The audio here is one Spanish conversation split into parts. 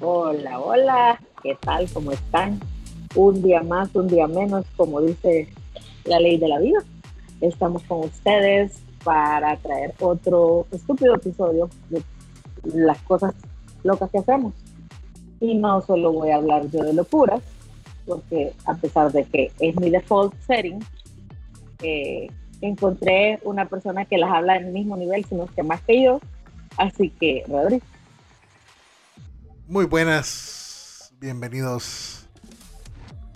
Hola, hola, ¿qué tal? ¿Cómo están? Un día más, un día menos, como dice la ley de la vida. Estamos con ustedes para traer otro estúpido episodio de las cosas locas que hacemos. Y no solo voy a hablar yo de locuras, porque a pesar de que es mi default setting, eh, encontré una persona que las habla en el mismo nivel, sino que más que yo. Así que, Rodrigo. Muy buenas, bienvenidos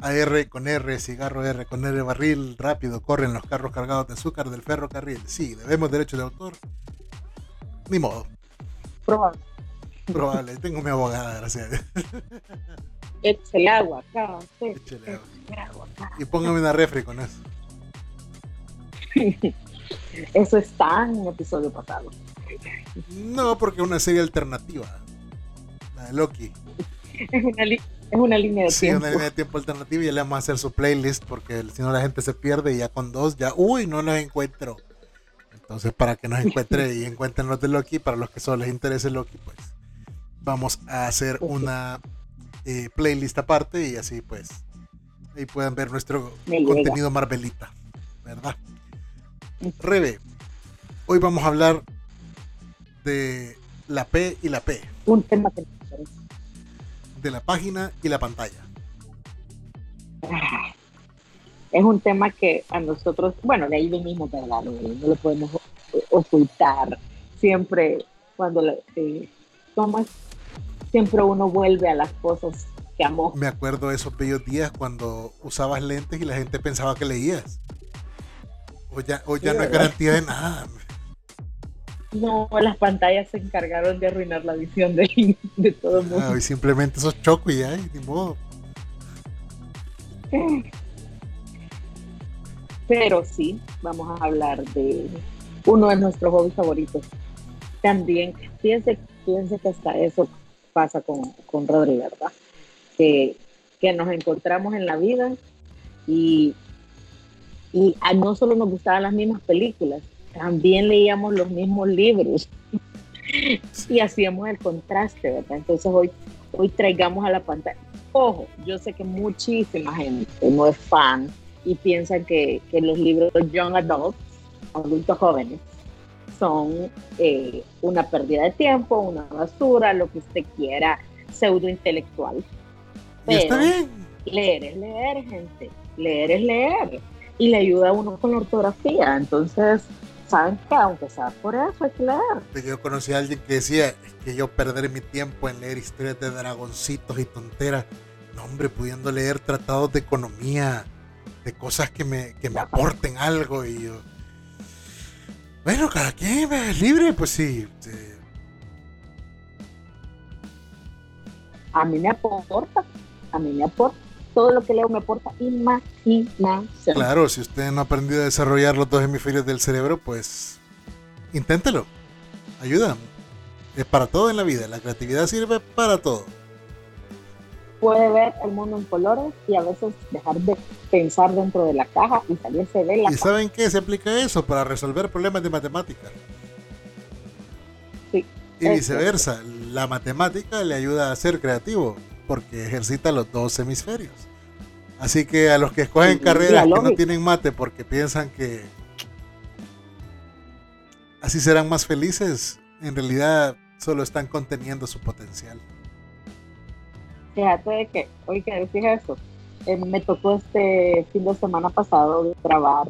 a R con R, cigarro R con R, barril, rápido, corren los carros cargados de azúcar del ferrocarril. Sí, debemos derecho de autor. Ni modo. Probable. Probable, tengo mi abogada, gracias. Échale agua acá. Échale agua. Y póngame una refri con eso. Eso está en un episodio pasado. No, porque es una serie alternativa. La de Loki. Es una, es una línea de sí, tiempo. una línea de tiempo alternativa y ya le vamos a hacer su playlist porque si no la gente se pierde y ya con dos, ya, uy, no los encuentro. Entonces, para que nos encuentre y encuentren los de Loki, para los que solo les interese Loki, pues vamos a hacer una eh, playlist aparte y así pues ahí pueden ver nuestro Me contenido llega. Marvelita, ¿verdad? Rebe, hoy vamos a hablar de la P y la P, Un tema que de la página y la pantalla. Ah, Es un tema que a nosotros, bueno, de ahí venimos, ¿verdad? No, no lo podemos ocultar. Siempre, cuando eh, ¿cómo es? siempre uno vuelve a las cosas que amó. Me acuerdo de esos bellos días cuando usabas lentes y la gente pensaba que leías. Hoy ya, hoy ya Sí, no hay garantía de nada. No, las pantallas se encargaron de arruinar la visión de, de todo el mundo. Ah, hoy simplemente sos choco y ya, y ni modo. Pero sí, vamos a hablar de uno de nuestros hobbies favoritos. También, fíjense, fíjense que hasta eso pasa con, con Rodri, ¿verdad? Que, que nos encontramos en la vida y, y no solo nos gustaban las mismas películas, también leíamos los mismos libros y hacíamos el contraste, ¿verdad? Entonces hoy, hoy traigamos a la pantalla. Ojo, yo sé que muchísima gente no es fan y piensan que, que los libros Young Adults, adultos jóvenes, son eh, una pérdida de tiempo, una basura, lo que usted quiera, pseudo intelectual. Está bien. leer es leer, gente. Leer es leer. Y le ayuda a uno con la ortografía. Entonces, ¿saben qué? Aunque sea por eso, hay que leer. Yo conocí a alguien que decía "Es que yo perder mi tiempo en leer historias de dragoncitos y tonteras. No, hombre, pudiendo leer tratados de economía, de cosas que me, que me aporten algo. Y yo, bueno, cada quien es libre, pues sí. sí. A mí me aporta, a mí me aporta. Todo lo que leo me aporta imaginación. Claro, si usted no ha aprendido a desarrollar los dos hemisferios del cerebro, pues inténtelo. Ayuda. Es para todo en la vida. La creatividad sirve para todo. Puede ver el mundo en colores y a veces dejar de pensar dentro de la caja y salirse de la ¿Y caja. saben qué? Se aplica eso para resolver problemas de matemáticas. Sí, Y viceversa, la matemática le ayuda a ser creativo porque ejercita los dos hemisferios. Así que a los que escogen carreras que no tienen mate porque piensan que así serán más felices, en realidad solo están conteniendo su potencial. Fíjate de que, hoy que decís eso, eh, me tocó este fin de semana pasado grabar,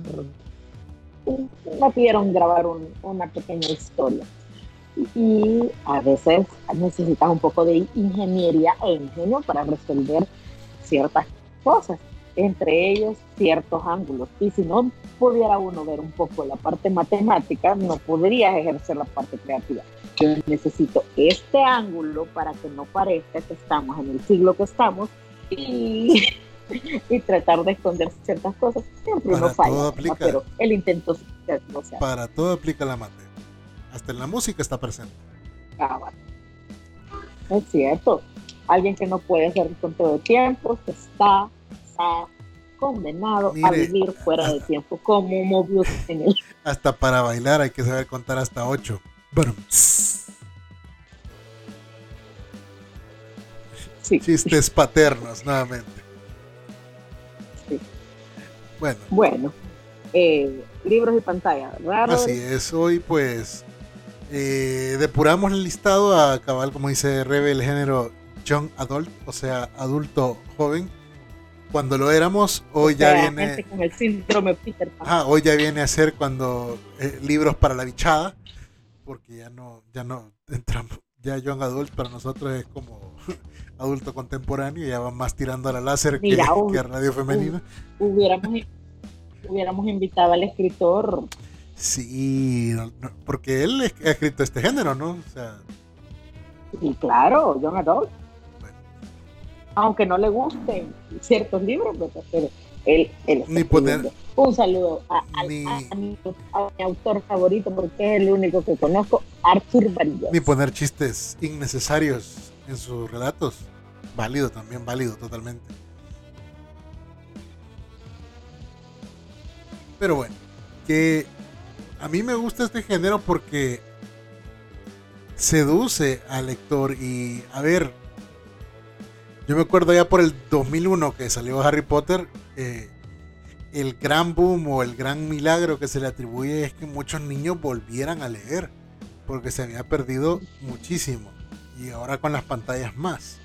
me pidieron grabar un- una pequeña historia. Y a veces necesitas un poco de ingeniería e ingenio para resolver ciertas cosas, entre ellos ciertos ángulos. Y si no pudiera uno ver un poco la parte matemática, no podrías ejercer la parte creativa. Yo necesito este ángulo para que no parezca que estamos en el siglo que estamos y, y tratar de esconder ciertas cosas. Siempre Para uno falla, aplica. pero el intento se hace. Para todo aplica la mate. Hasta en la música está presente. Ah, bueno. Es cierto. Alguien que no puede hacer con todo el tiempo, que está, está condenado a vivir fuera de tiempo, como Mobius en el... Hasta para bailar hay que saber contar hasta ocho. Sí. Chistes paternos, nuevamente. Sí. Bueno. Bueno. Eh, libros y pantalla, ¿verdad? Así es, hoy pues eh, depuramos el listado a cabal, como dice Rebe, el género young adult, o sea, adulto joven. Cuando lo éramos, hoy ya viene. Con el síndrome Peter hoy ya viene a ser cuando eh, libros para la bichada, porque ya no, ya no entramos, ya young adult para nosotros es como adulto contemporáneo, ya va más tirando a la láser que, a radio femenina. Hubiéramos, hubiéramos invitado al escritor. Sí, porque él ha escrito este género, ¿no? O sea, sí, claro, Young Adult aunque no le gusten ciertos libros, pero él, él Ni poner, un saludo a, mi, autor favorito, porque es el único que conozco, Arthur Varillas. Ni poner chistes innecesarios en sus relatos. Válido también, válido totalmente. Pero bueno, que a mí me gusta este género porque seduce al lector y a ver, yo me acuerdo ya por el 2001 que salió Harry Potter, eh, el gran boom o el gran milagro que se le atribuye es que muchos niños volvieran a leer, porque se había perdido muchísimo. Y ahora con las pantallas más.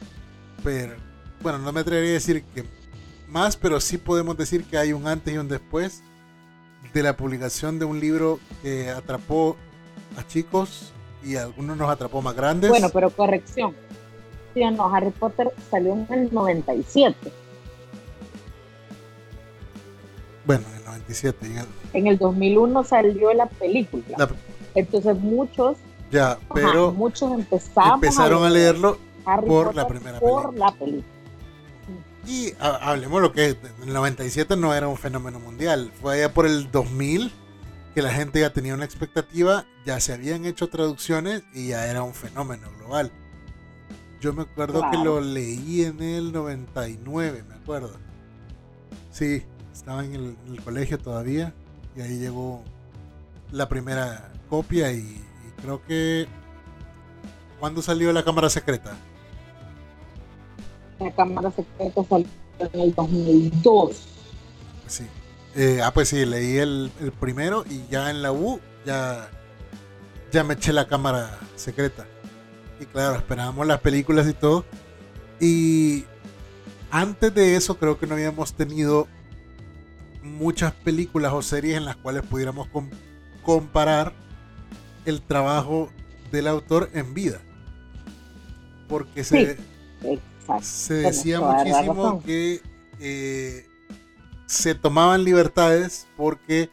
Pero, bueno, no me atrevería a decir que más, pero sí podemos decir que hay un antes y un después de la publicación de un libro que atrapó a chicos y algunos nos atrapó más grandes. Bueno, pero corrección no, Harry Potter salió en el 97. Bueno, en el 97. En el, 2001 salió la película. Entonces muchos, ya, pero muchos empezaron a, leerlo por la primera por la película. Y hablemos lo que es, en el 97 no era un fenómeno mundial, fue allá por el 2000 que la gente ya tenía una expectativa, ya se habían hecho traducciones y ya era un fenómeno global. Yo me acuerdo que lo leí en el 99, me acuerdo. Sí, estaba en el, colegio todavía y ahí llegó la primera copia y, creo que... ¿Cuándo salió la cámara secreta? La cámara secreta salió en el 2002. Sí. Eh, ah, pues sí, leí el, el, primero y ya en la U ya, ya me eché la cámara secreta claro, esperábamos las películas y todo. Y antes de eso creo que no habíamos tenido muchas películas o series en las cuales pudiéramos comparar el trabajo del autor en vida. Porque se, se decía muchísimo que eh, se tomaban libertades porque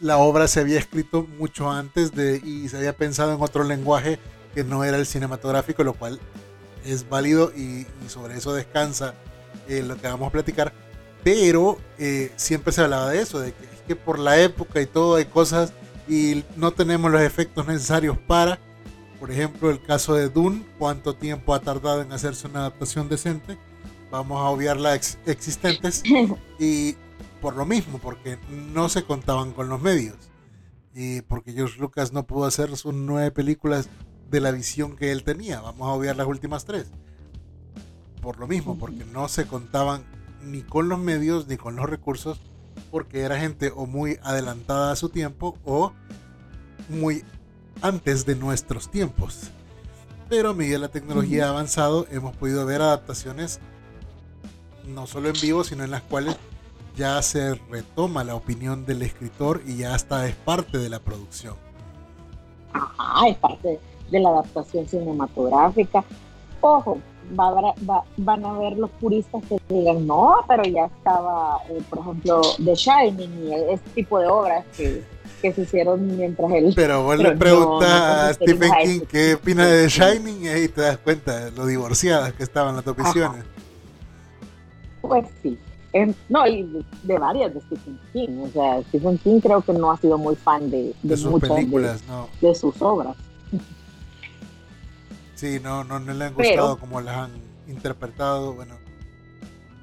la obra se había escrito mucho antes de y se había pensado en otro lenguaje que no era el cinematográfico, lo cual es válido y, sobre eso descansa eh, lo que vamos a platicar. Pero eh, siempre se hablaba de eso, de que, es que por la época y todo hay cosas y no tenemos los efectos necesarios para, por ejemplo, el caso de Dune, cuánto tiempo ha tardado en hacerse una adaptación decente. Vamos a obviar las existentes y por lo mismo, porque no se contaban con los medios. Y porque George Lucas no pudo hacer sus nueve películas de la visión que él tenía. Vamos a obviar las últimas tres. Por lo mismo, porque no se contaban ni con los medios ni con los recursos, porque era gente o muy adelantada a su tiempo o muy antes de nuestros tiempos. Pero a medida la tecnología ha avanzado, hemos podido ver adaptaciones no solo en vivo, sino en las cuales ya se retoma la opinión del escritor y ya hasta es parte de la producción. Ajá, es parte de la adaptación cinematográfica. Ojo, van a ver los puristas que digan, no, pero ya estaba, eh, por ejemplo, The Shining y este tipo de obras que, se hicieron mientras él... Pero vos le preguntas a Stephen King qué opina de The Shining y ahí te das cuenta de lo divorciadas que estaban las dos visiones. Pues sí. no, y de varias de Stephen King. O sea, Stephen King creo que no ha sido muy fan de, sus muchas películas, no. de sus obras. Sí, no, no, no le han gustado como las han interpretado. Bueno,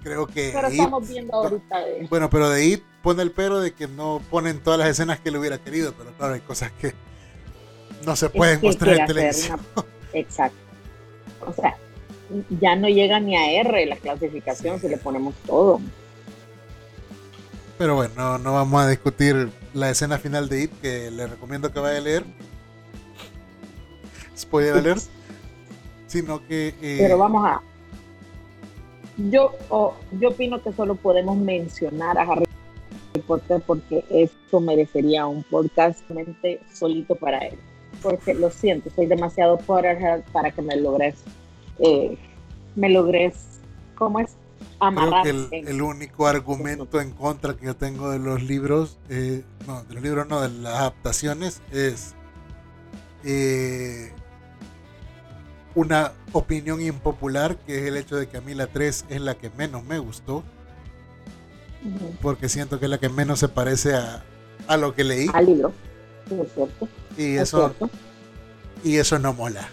creo que. Pero estamos viendo ahorita. De... Bueno, pero de ahí pone el pero de que no ponen todas las escenas que le hubiera querido, pero claro, hay cosas que no se pueden mostrar en televisión. Exacto. O sea, ya no llega ni a R la clasificación si le ponemos todo. Pero bueno, no, vamos a discutir la escena final de It, que le recomiendo que vaya a leer. Spoiler alert. Sino que. Eh, pero vamos a. Yo, yo opino que solo podemos mencionar a Harry Potter porque esto merecería un podcast solito para él. Porque lo siento, soy demasiado Potterhead para que me logres. Eh, me logres. ¿Cómo es? Creo que el, único argumento en contra que yo tengo de los libros, eh, no, de los libros no, de las adaptaciones, es eh, una opinión impopular, que es el hecho de que a mí la 3 es la que menos me gustó. Porque siento que es la que menos se parece a, a lo que leí. Al libro. Es cierto. Y eso, y eso no mola.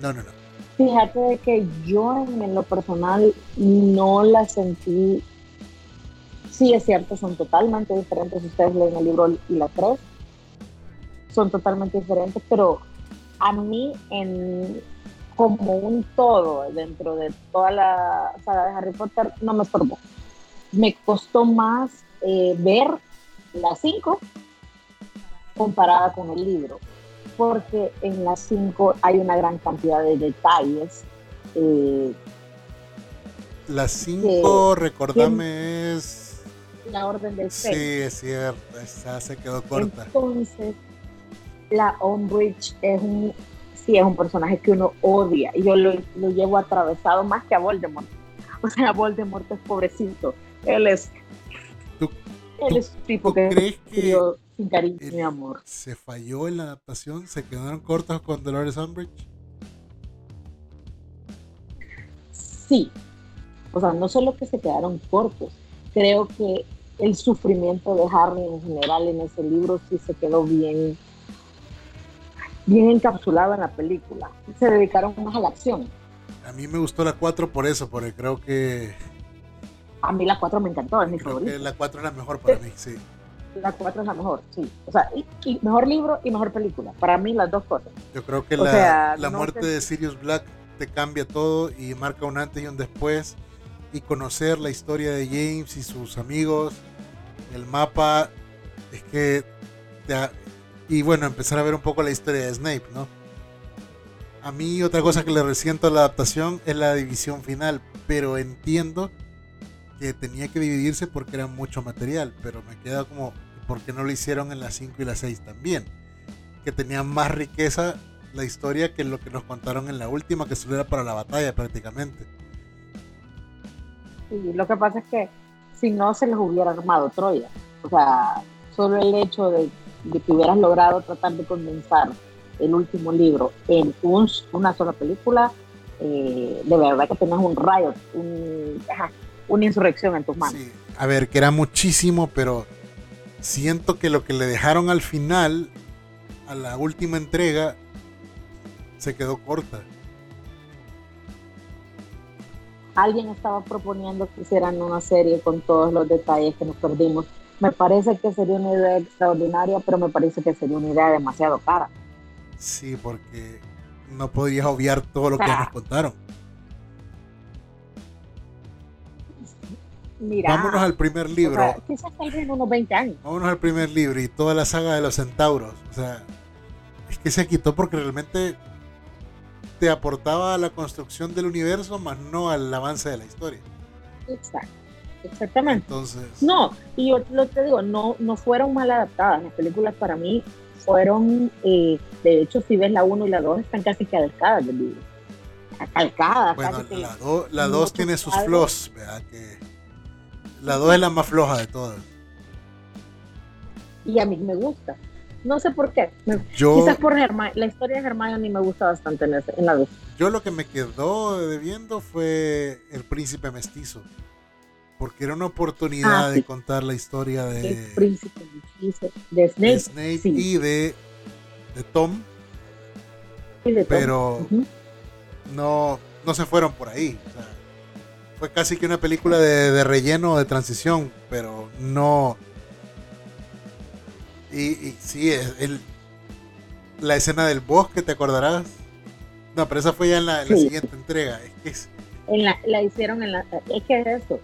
No, no, no. Fíjate que yo en lo personal no la sentí. Sí, es cierto, son totalmente diferentes. Ustedes leen el libro y la 3. Son totalmente diferentes, pero a mí en como un todo dentro de toda la saga de Harry Potter no me estorbó. Me costó más eh, ver las 5 comparada con el libro, porque en las 5 hay una gran cantidad de detalles. Eh, las 5, recordame, es... La Orden del Sí, es cierto, esa se quedó corta. Entonces, la Umbridge es un sí es un personaje que uno odia y yo lo, llevo atravesado más que a Voldemort. O sea, Voldemort es pobrecito. Él es. él es un tipo que crees que sin cariño ni amor. ¿Se falló en la adaptación? ¿Se quedaron cortos con Dolores Umbridge? Sí. O sea, no solo que se quedaron cortos, creo que el sufrimiento de Harry en general en ese libro sí se quedó bien bien encapsulado en la película. Se dedicaron más a la acción. A mí me gustó la 4 por eso, porque creo que... A mí la 4 me encantó, es mi creo favorita. Que la 4 es la mejor para mí, sí. La 4 es la mejor, sí. O sea, y, mejor libro y mejor película. Para mí las dos cosas. Yo creo que la, la muerte de Sirius Black te cambia todo y marca un antes y un después. Y conocer la historia de James y sus amigos, el mapa, es que te, y bueno, empezar a ver un poco la historia de Snape, ¿no? A mí otra cosa que le resiento a la adaptación es la división final, pero entiendo que tenía que dividirse porque era mucho material, pero me queda como, ¿por qué no lo hicieron en las 5 y las 6 también? Que tenía más riqueza la historia que lo que nos contaron en la última, que solo era para la batalla prácticamente. Sí, lo que pasa es que si no se les hubiera armado Troya, o sea, solo el hecho de de que hubieras logrado tratar de condensar el último libro en una sola película, eh, de verdad que tenías un rayo, una insurrección en tus manos. Sí. A ver, que era muchísimo, pero siento que lo que le dejaron al final, a la última entrega, se quedó corta. Alguien estaba proponiendo que hicieran una serie con todos los detalles que nos perdimos me parece que sería una idea extraordinaria, pero me parece que sería una idea demasiado cara. Sí, porque no podrías obviar todo lo que nos contaron. Mira, Vámonos al primer libro. quizás tal vez en unos 20 años. Vámonos al primer libro y toda la saga de los centauros. O sea, es que se quitó porque realmente te aportaba a la construcción del universo, más no al avance de la historia. Exacto. Exactamente. Entonces. No, y yo lo te digo, no, no fueron mal adaptadas. Las películas para mí fueron, eh, de hecho, si ves la 1 y la 2, están casi calcadas del libro. Calcadas. Bueno, la 2 tiene sus flaws, Que la 2 es la más floja de todas. Y a mí me gusta. No sé por qué. quizás por la historia de Hermione me gusta bastante en, en la 2. Yo lo que me quedó debiendo fue el príncipe mestizo porque era una oportunidad ah, de contar la historia de, el príncipe de Snape, y de, de Tom. pero no, no se fueron por ahí. fue casi que una película de, de relleno, de transición, pero no... Y, y sí, el, la escena del bosque, ¿te acordarás? No, pero esa fue ya en la, siguiente entrega. Es en la, la hicieron en la... Es que es eso.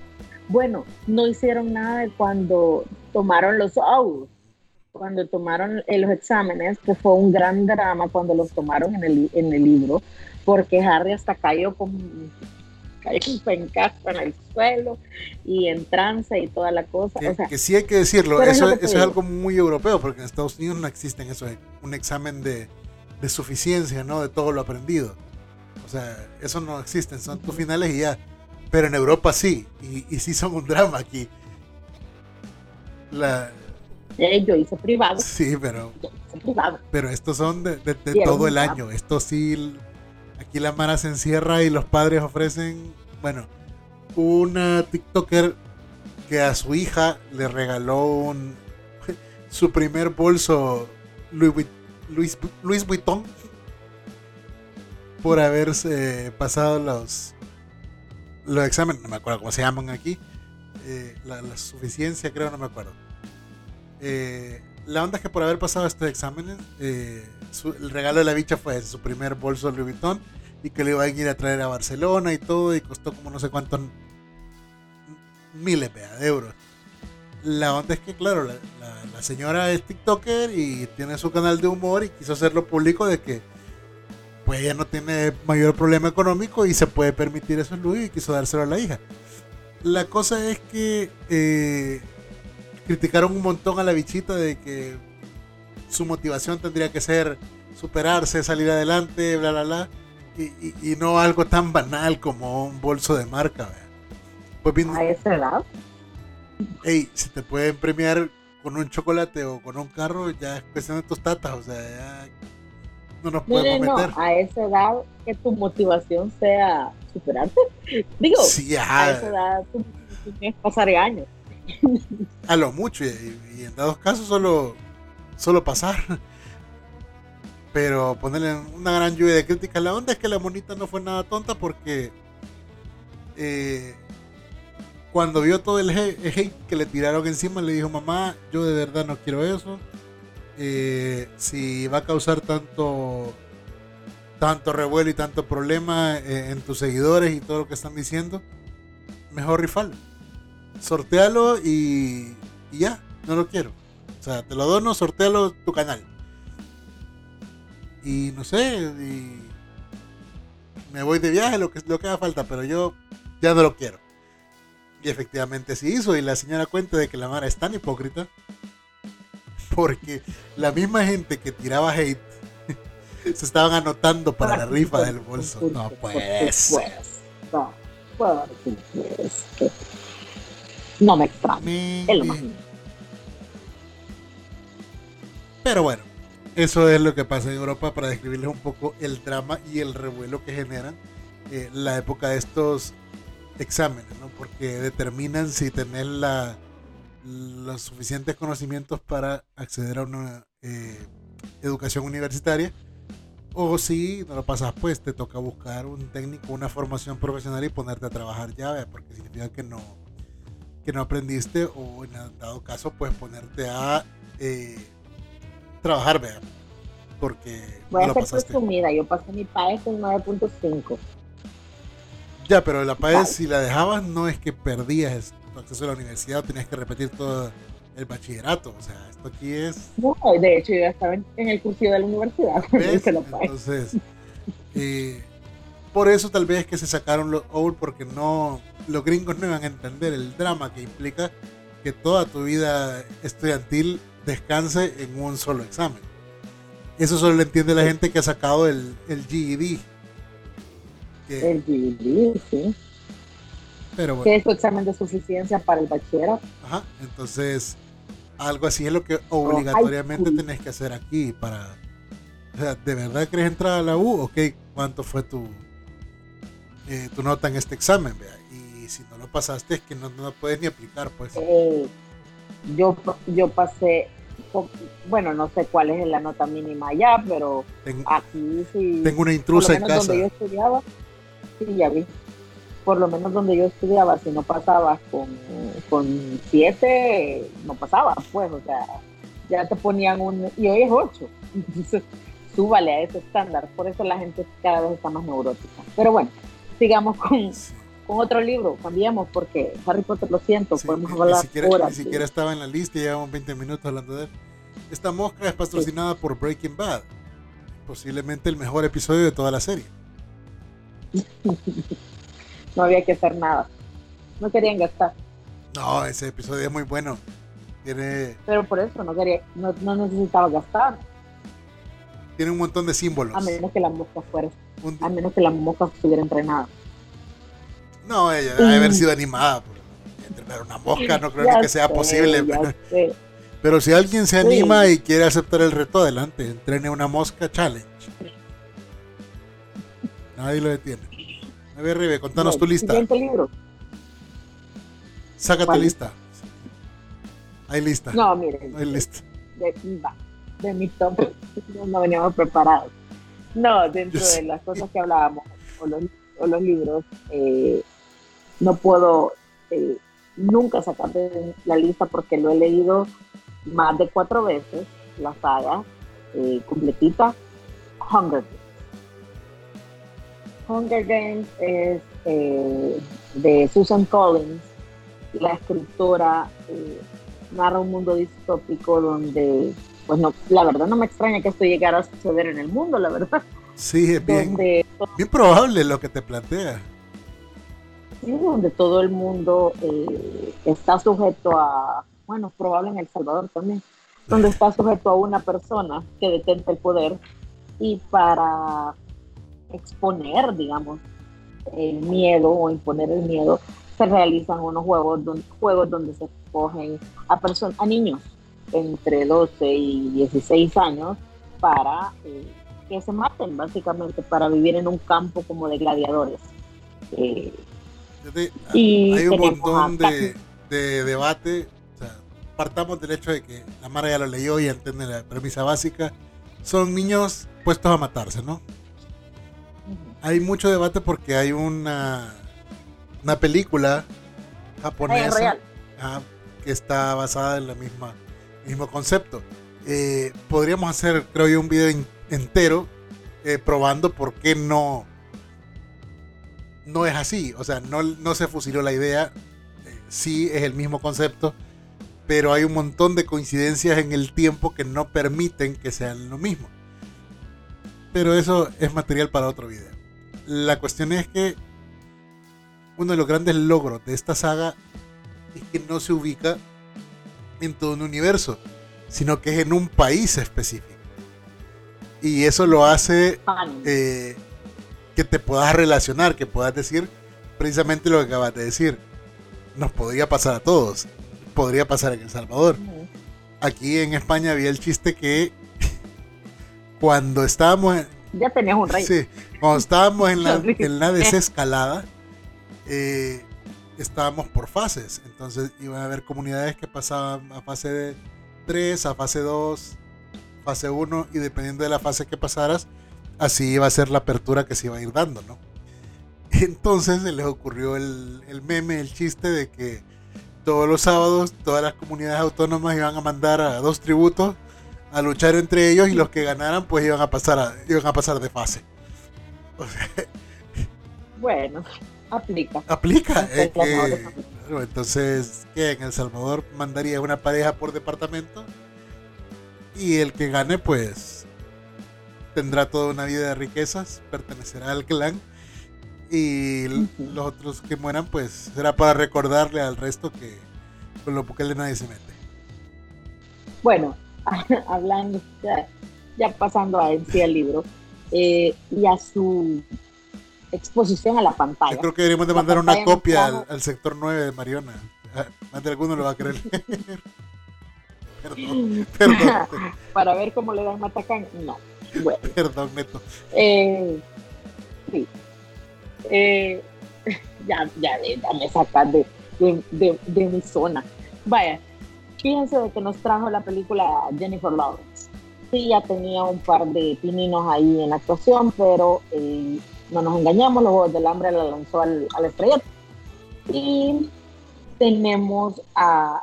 Bueno, no hicieron nada de cuando tomaron los ojos cuando tomaron los exámenes, que fue un gran drama cuando los tomaron en el, en el libro, porque Harry hasta cayó con cayó en en el suelo y en trance y toda la cosa. Que, sí hay que decirlo, eso, es, algo muy europeo, porque en Estados Unidos no existen eso, un examen de, de suficiencia, ¿no? De todo lo aprendido. O sea, eso no existe, son tus finales y ya. Pero en Europa sí, y, y sí son un drama aquí. La, eh, yo hice privado. Sí, pero. Pero estos son de, todo el año. Esto sí. Aquí la Mara se encierra y los padres ofrecen. Bueno, una TikToker que a su hija le regaló un, su primer bolso Louis, Louis, Louis Vuitton por haberse pasado los los exámenes, no me acuerdo cómo se llaman aquí, eh, la, la, suficiencia creo, no me acuerdo. Eh, la onda es que por haber pasado este examen, eh, el regalo de la bicha fue su primer bolso Louis Vuitton y que le iban a ir a traer a Barcelona y todo y costó como no sé cuántos miles de euros. La onda es que, claro, la, señora es TikToker y tiene su canal de humor y quiso hacerlo público de que pues ella no tiene mayor problema económico y se puede permitir eso en Louis y quiso dárselo a la hija. La cosa es que eh, criticaron un montón a la bichita de que su motivación tendría que ser superarse, salir adelante, bla, bla, bla. Y, no algo tan banal como un bolso de marca. Pues a esa edad. Ey, si te pueden premiar con un chocolate o con un carro, ya es cuestión de tus tatas, o sea, ya no nos podemos no, meter. a esa edad que tu motivación sea superarte. Digo, a esa edad tu motivación pasar años. A lo mucho, y, en dados casos solo, solo pasar. Pero ponerle una gran lluvia de críticas. La onda es que la monita no fue nada tonta porque eh, cuando vio todo el hate que le tiraron encima, le dijo: Mamá, yo de verdad no quiero eso. Eh, si va a causar tanto tanto revuelo y tanto problema eh, en tus seguidores y todo lo que están diciendo, mejor rifalo sortealo y, y ya, no lo quiero. O sea, te lo dono, sortealo tu canal. Y no sé, y me voy de viaje, lo que, lo que haga falta, pero yo ya no lo quiero. Y efectivamente sí hizo, y la señora cuenta de que la Mara es tan hipócrita, porque la misma gente que tiraba hate se estaban anotando para la rifa del bolso. No, pues. No. No me extraña. Pero bueno, eso es lo que pasa en Europa para describirles un poco el drama y el revuelo que generan eh, la época de estos exámenes, ¿no? Porque determinan si tenés la, los suficientes conocimientos para acceder a una eh, educación universitaria o si no lo pasas pues te toca buscar un técnico, una formación profesional y ponerte a trabajar ya, porque significa que no que no aprendiste o en dado caso pues ponerte a eh, trabajar, vea. Porque Voy a ser presumida, yo pasé mi PAES con 9.5. Ya, pero la PAES si la dejabas no es que perdías tu acceso a la universidad o tenías que repetir todo el bachillerato. O sea, esto aquí es... No, de hecho yo ya estaba en, el cursillo de la universidad. Entonces, eh, por eso tal vez que se sacaron los old porque no los gringos no iban a entender el drama que implica que toda tu vida estudiantil descanse en un solo examen. Eso solo lo entiende la gente que ha sacado el, el GED. el GED, sí. Pero bueno. Que es tu examen de suficiencia para el bachillerato. Ajá, entonces algo así es lo que obligatoriamente tenés que hacer aquí para... O sea, ¿de verdad querés entrar a la U? Ok, ¿cuánto fue tu, eh, tu nota en este examen? Vea? si no lo pasaste es que no, no puedes ni aplicar, pues. Eh, yo, yo pasé, bueno, no sé cuál es la nota mínima allá, pero aquí sí. Tengo una intrusa en casa. Donde yo estudiaba, sí, ya vi. Por lo menos donde yo estudiaba, si no pasabas con, con siete, no pasabas, pues, o sea, ya te ponían un, y hoy es ocho, entonces súbale a ese estándar, por eso la gente cada vez está más neurótica. Pero bueno, sigamos con, con otro libro, cambiamos, porque Harry Potter, lo siento, podemos hablar ni siquiera, Ni siquiera estaba en la lista llevamos 20 minutos hablando de él. Esta mosca es patrocinada por Breaking Bad, posiblemente el mejor episodio de toda la serie. no había que hacer nada. No querían gastar. No, ese episodio es muy bueno. Tiene... Pero por eso no quería, no, necesitaba gastar. Tiene un montón de símbolos. A menos que la mosca fuera, a menos que la mosca estuviera entrenada. No, ella debe haber sido animada. Pero una mosca no creo que sea posible. Pero si alguien se anima y quiere aceptar el reto, adelante. Entrene una mosca challenge. Nadie lo detiene. A ver, Rive, contanos tu lista. Siguiente libro. Sácate lista. Hay lista. No, miren. hay lista. De, de mi top. No veníamos preparados. No, dentro de las cosas que hablábamos, o los, o los libros, eh, no puedo eh, nunca sacar de la lista porque lo he leído más de cuatro veces, la saga eh, completita, Hunger Games. Hunger Games es eh, de Susan Collins, la escritora eh, narra un mundo distópico donde, pues no, la verdad no me extraña que esto llegara a suceder en el mundo, la verdad. Sí, es bien, bien probable lo que te plantea. Sí, donde todo el mundo está sujeto a bueno, probable en El Salvador también, donde está sujeto a una persona que detenta el poder y para exponer, digamos, el miedo o imponer el miedo, se realizan unos juegos donde, juegos donde se escogen a, personas, a niños entre 12 y 16 años para eh, que se maten, básicamente, para vivir en un campo como de gladiadores. Eh, y hay un montón de, de, debate partamos del hecho de que la Mara ya lo leyó y entiende la premisa básica. Son niños puestos a matarse, ¿no? Hay mucho debate porque hay una, una película japonesa que está basada en la misma mismo concepto. Eh, podríamos hacer, creo yo, un video entero eh, probando por qué no no es así. O sea, no, no se fusiló la idea. Eh, sí es el mismo concepto pero hay un montón de coincidencias en el tiempo que no permiten que sean lo mismo. Pero eso es material para otro video. La cuestión es que uno de los grandes logros de esta saga es que no se ubica en todo un universo, sino que es en un país específico. Y eso lo hace eh, que te puedas relacionar, que puedas decir precisamente lo que acabas de decir. Nos podría pasar a todos podría pasar en El Salvador. Aquí en España había el chiste que cuando estábamos en, ya tenías un rey. Sí, cuando estábamos en la, en la desescalada, eh, estábamos por fases. Entonces iban a haber comunidades que pasaban a fase 3, a fase 2, fase 1, y dependiendo de la fase que pasaras, así iba a ser la apertura que se iba a ir dando, ¿no? Entonces se les ocurrió el, el meme, el chiste de que todos los sábados todas las comunidades autónomas iban a mandar a dos tributos a luchar entre ellos y los que ganaran pues iban a pasar a, iban a pasar de fase. bueno, aplica. Aplica. entonces, ¿qué? En El Salvador mandaría una pareja por departamento y el que gane pues tendrá toda una vida de riquezas, pertenecerá al clan y los otros que mueran, pues será para recordarle al resto que con lo poco nadie se mete. Bueno, hablando, ya, pasando a en sí el libro eh, y a su exposición a la pantalla. Yo creo que deberíamos de mandar una copia al, sector 9 de Mariona. Ah, más de alguno lo va a querer perdón, perdón. Para ver cómo le dan Matacán, no. Bueno. Perdón, Neto. Eh, sí. Eh, ya, ya, me sacar de, de, de, mi zona. Vaya, fíjense de que nos trajo la película Jennifer Lawrence. Sí, ya tenía un par de pininos ahí en la actuación, pero eh, no nos engañamos, los Juegos del Hambre la lanzó al, al estrellato. Y tenemos a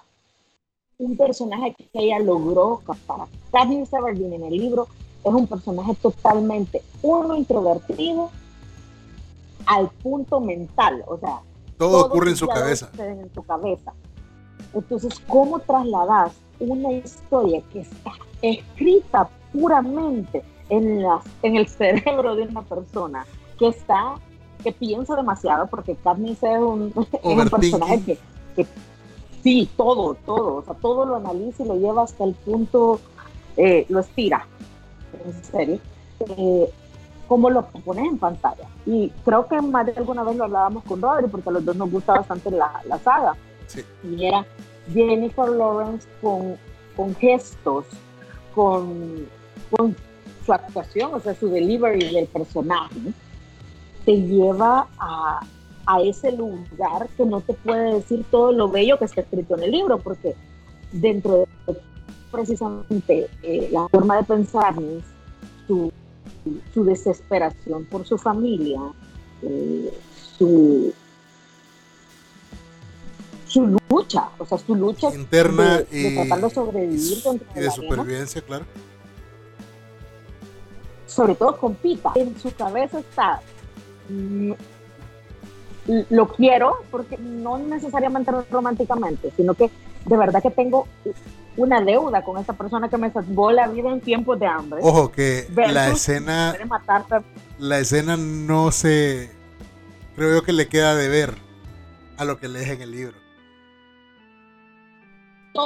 un personaje que ella logró captar. Katniss Everdeen en el libro es un personaje totalmente uno introvertido al punto mental, o sea, todo, ocurre en su cabeza. En su cabeza. Entonces, ¿cómo trasladas una historia que está escrita puramente en, las, en el cerebro de una persona que está, que piensa demasiado, porque Katniss es un, personaje que, que, sí, todo, todo, o sea, todo lo analiza y lo lleva hasta el punto, eh, lo estira, en serio. Eh, cómo lo pones en pantalla. Y creo que más de alguna vez lo hablábamos con Rodri, porque a los dos nos gusta bastante la, la saga. Y era Jennifer Lawrence con, con gestos, con, con su actuación, o sea, su delivery del personaje, te lleva a, a ese lugar que no te puede decir todo lo bello que está escrito en el libro, porque dentro de precisamente eh, la forma de pensar, su, su desesperación por su familia, eh, su, su lucha, o sea, su lucha interna de, y, tratar de sobrevivir y de supervivencia, claro. Sobre todo con Pita, en su cabeza está mm, lo quiero porque no necesariamente románticamente, sino que de verdad que tengo una deuda con esta persona que me salvó la vida en tiempos de hambre. Ojo, que la escena. La escena no se. Creo yo que le queda de ver a lo que lees en el libro.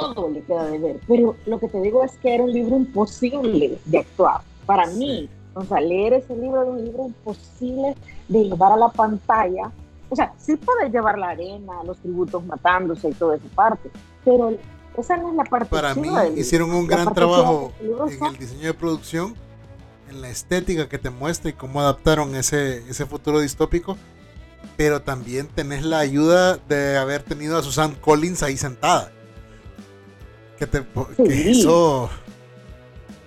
Todo le queda de ver, pero lo que te digo es que era un libro imposible de actuar. Para mí, o sea, leer ese libro era un libro imposible de llevar a la pantalla. O sea, sí puedes llevar la arena, los tributos matándose y toda esa parte, pero esa no es la parte Para mí hicieron un gran trabajo en el diseño de producción, en la estética que te muestra y cómo adaptaron ese, ese futuro distópico. Pero también tenés la ayuda de haber tenido a Susan Collins ahí sentada. Que, te, eso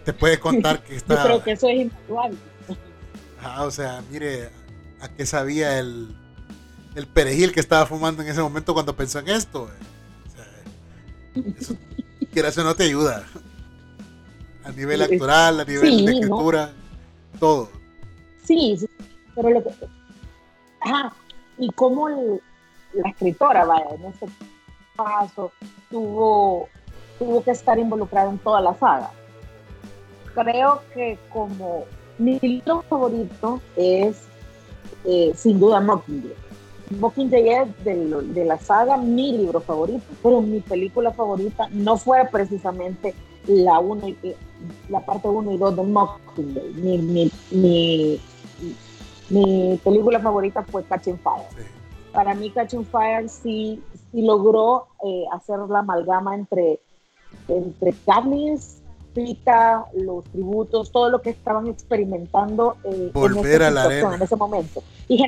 te puede contar que está. Yo creo que eso es invaluable. Ah, o sea, mire, a qué sabía el, el perejil que estaba fumando en ese momento cuando pensó en esto. Eso, quieras o no te ayuda. A nivel actoral, a nivel de escritura, todo. Sí, pero lo que. Ajá, y cómo la escritora, vaya, en este caso, tuvo, tuvo que estar involucrada en toda la saga. Creo que como mi libro favorito es, eh, sin duda, Mockingjay Mockingjay es de, de, la saga mi libro favorito, pero mi película favorita no fue precisamente la, uno, la parte 1 y 2 de Mockingjay. Mi, mi, mi, mi, película favorita fue Catching Fire. Para mí Catching Fire sí, sí logró eh, hacer la amalgama entre, entre Katniss, Pita, los tributos, todo lo que estaban experimentando eh, Volver en, a la en ese momento. Y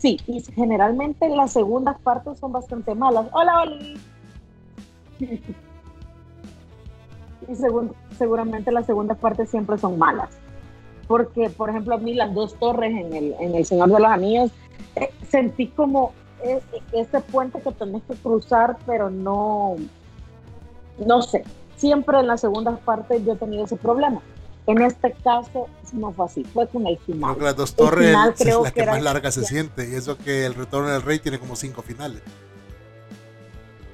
Sí, y generalmente las segundas partes son bastante malas. Hola, hola. y seguramente las segundas partes siempre son malas. Porque, por ejemplo, a mí las dos torres en el, en el Señor de los Anillos, eh, sentí como e, ese puente que tenés que cruzar, pero no, no sé. Siempre en las segundas partes yo he tenido ese problema en este caso no fue así, fue con el final. Creo que las dos torres es la que, más larga se siente y eso que el retorno del rey tiene como cinco finales.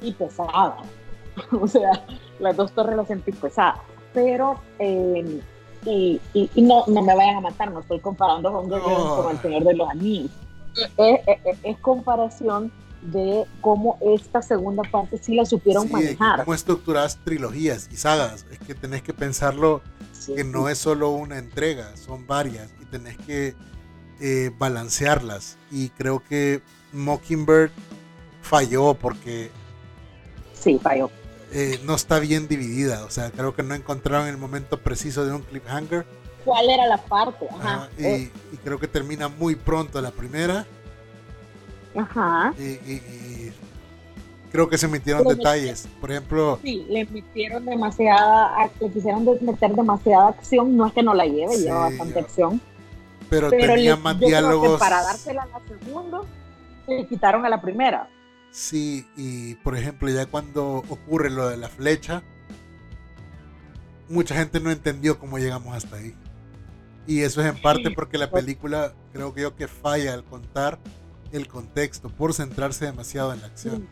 Y pesada. o sea, las dos torres las sentí pesadas. Pero, eh, y, y, no, no me vayan a matar, no estoy comparando con, con el Señor de los Anillos. Es, es, es comparación de cómo esta segunda parte sí la supieron manejar. Cómo estructuras trilogías y sagas. Es que tenés que pensarlo que no es solo una entrega, son varias y tenés que eh, balancearlas. Y creo que Mockingbird falló porque... Sí, falló. Eh, no está bien dividida, o sea, creo que no encontraron el momento preciso de un cliffhanger. ¿Cuál era la parte? Ajá. y, creo que termina muy pronto la primera. Ajá. y, creo que se metieron detalles. Por ejemplo. Sí, le metieron demasiada, le quisieron meter demasiada acción. No es que no la lleve, lleva bastante acción. Pero, tenía más diálogos. para dársela a la segunda, le quitaron a la primera. Sí, y por ejemplo, ya cuando ocurre lo de la flecha, mucha gente no entendió cómo llegamos hasta ahí. Y eso es en parte porque la película creo que yo que falla al contar el contexto por centrarse demasiado en la acción.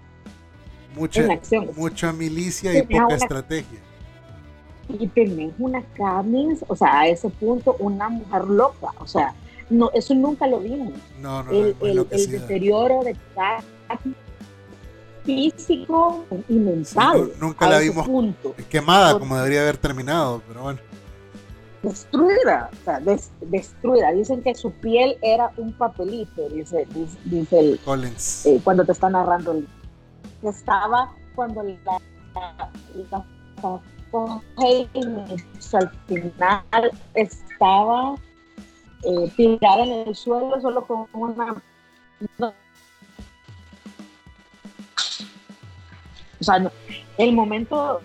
Mucha, mucha milicia y poca estrategia. Y tenés una Katniss, o sea, a ese punto, una mujer loca. O sea, no, eso nunca lo vimos. No, no, el, el, el deterioro de físico y mental. nunca la vimos quemada como debería haber terminado, pero bueno. Destruida, o sea, destruida. Dicen que su piel era un papelito, dice, dice, el, Collins. Eh, cuando te está narrando el estaba cuando la, la, al final estaba eh, tirada en el suelo solo con una o sea, el momento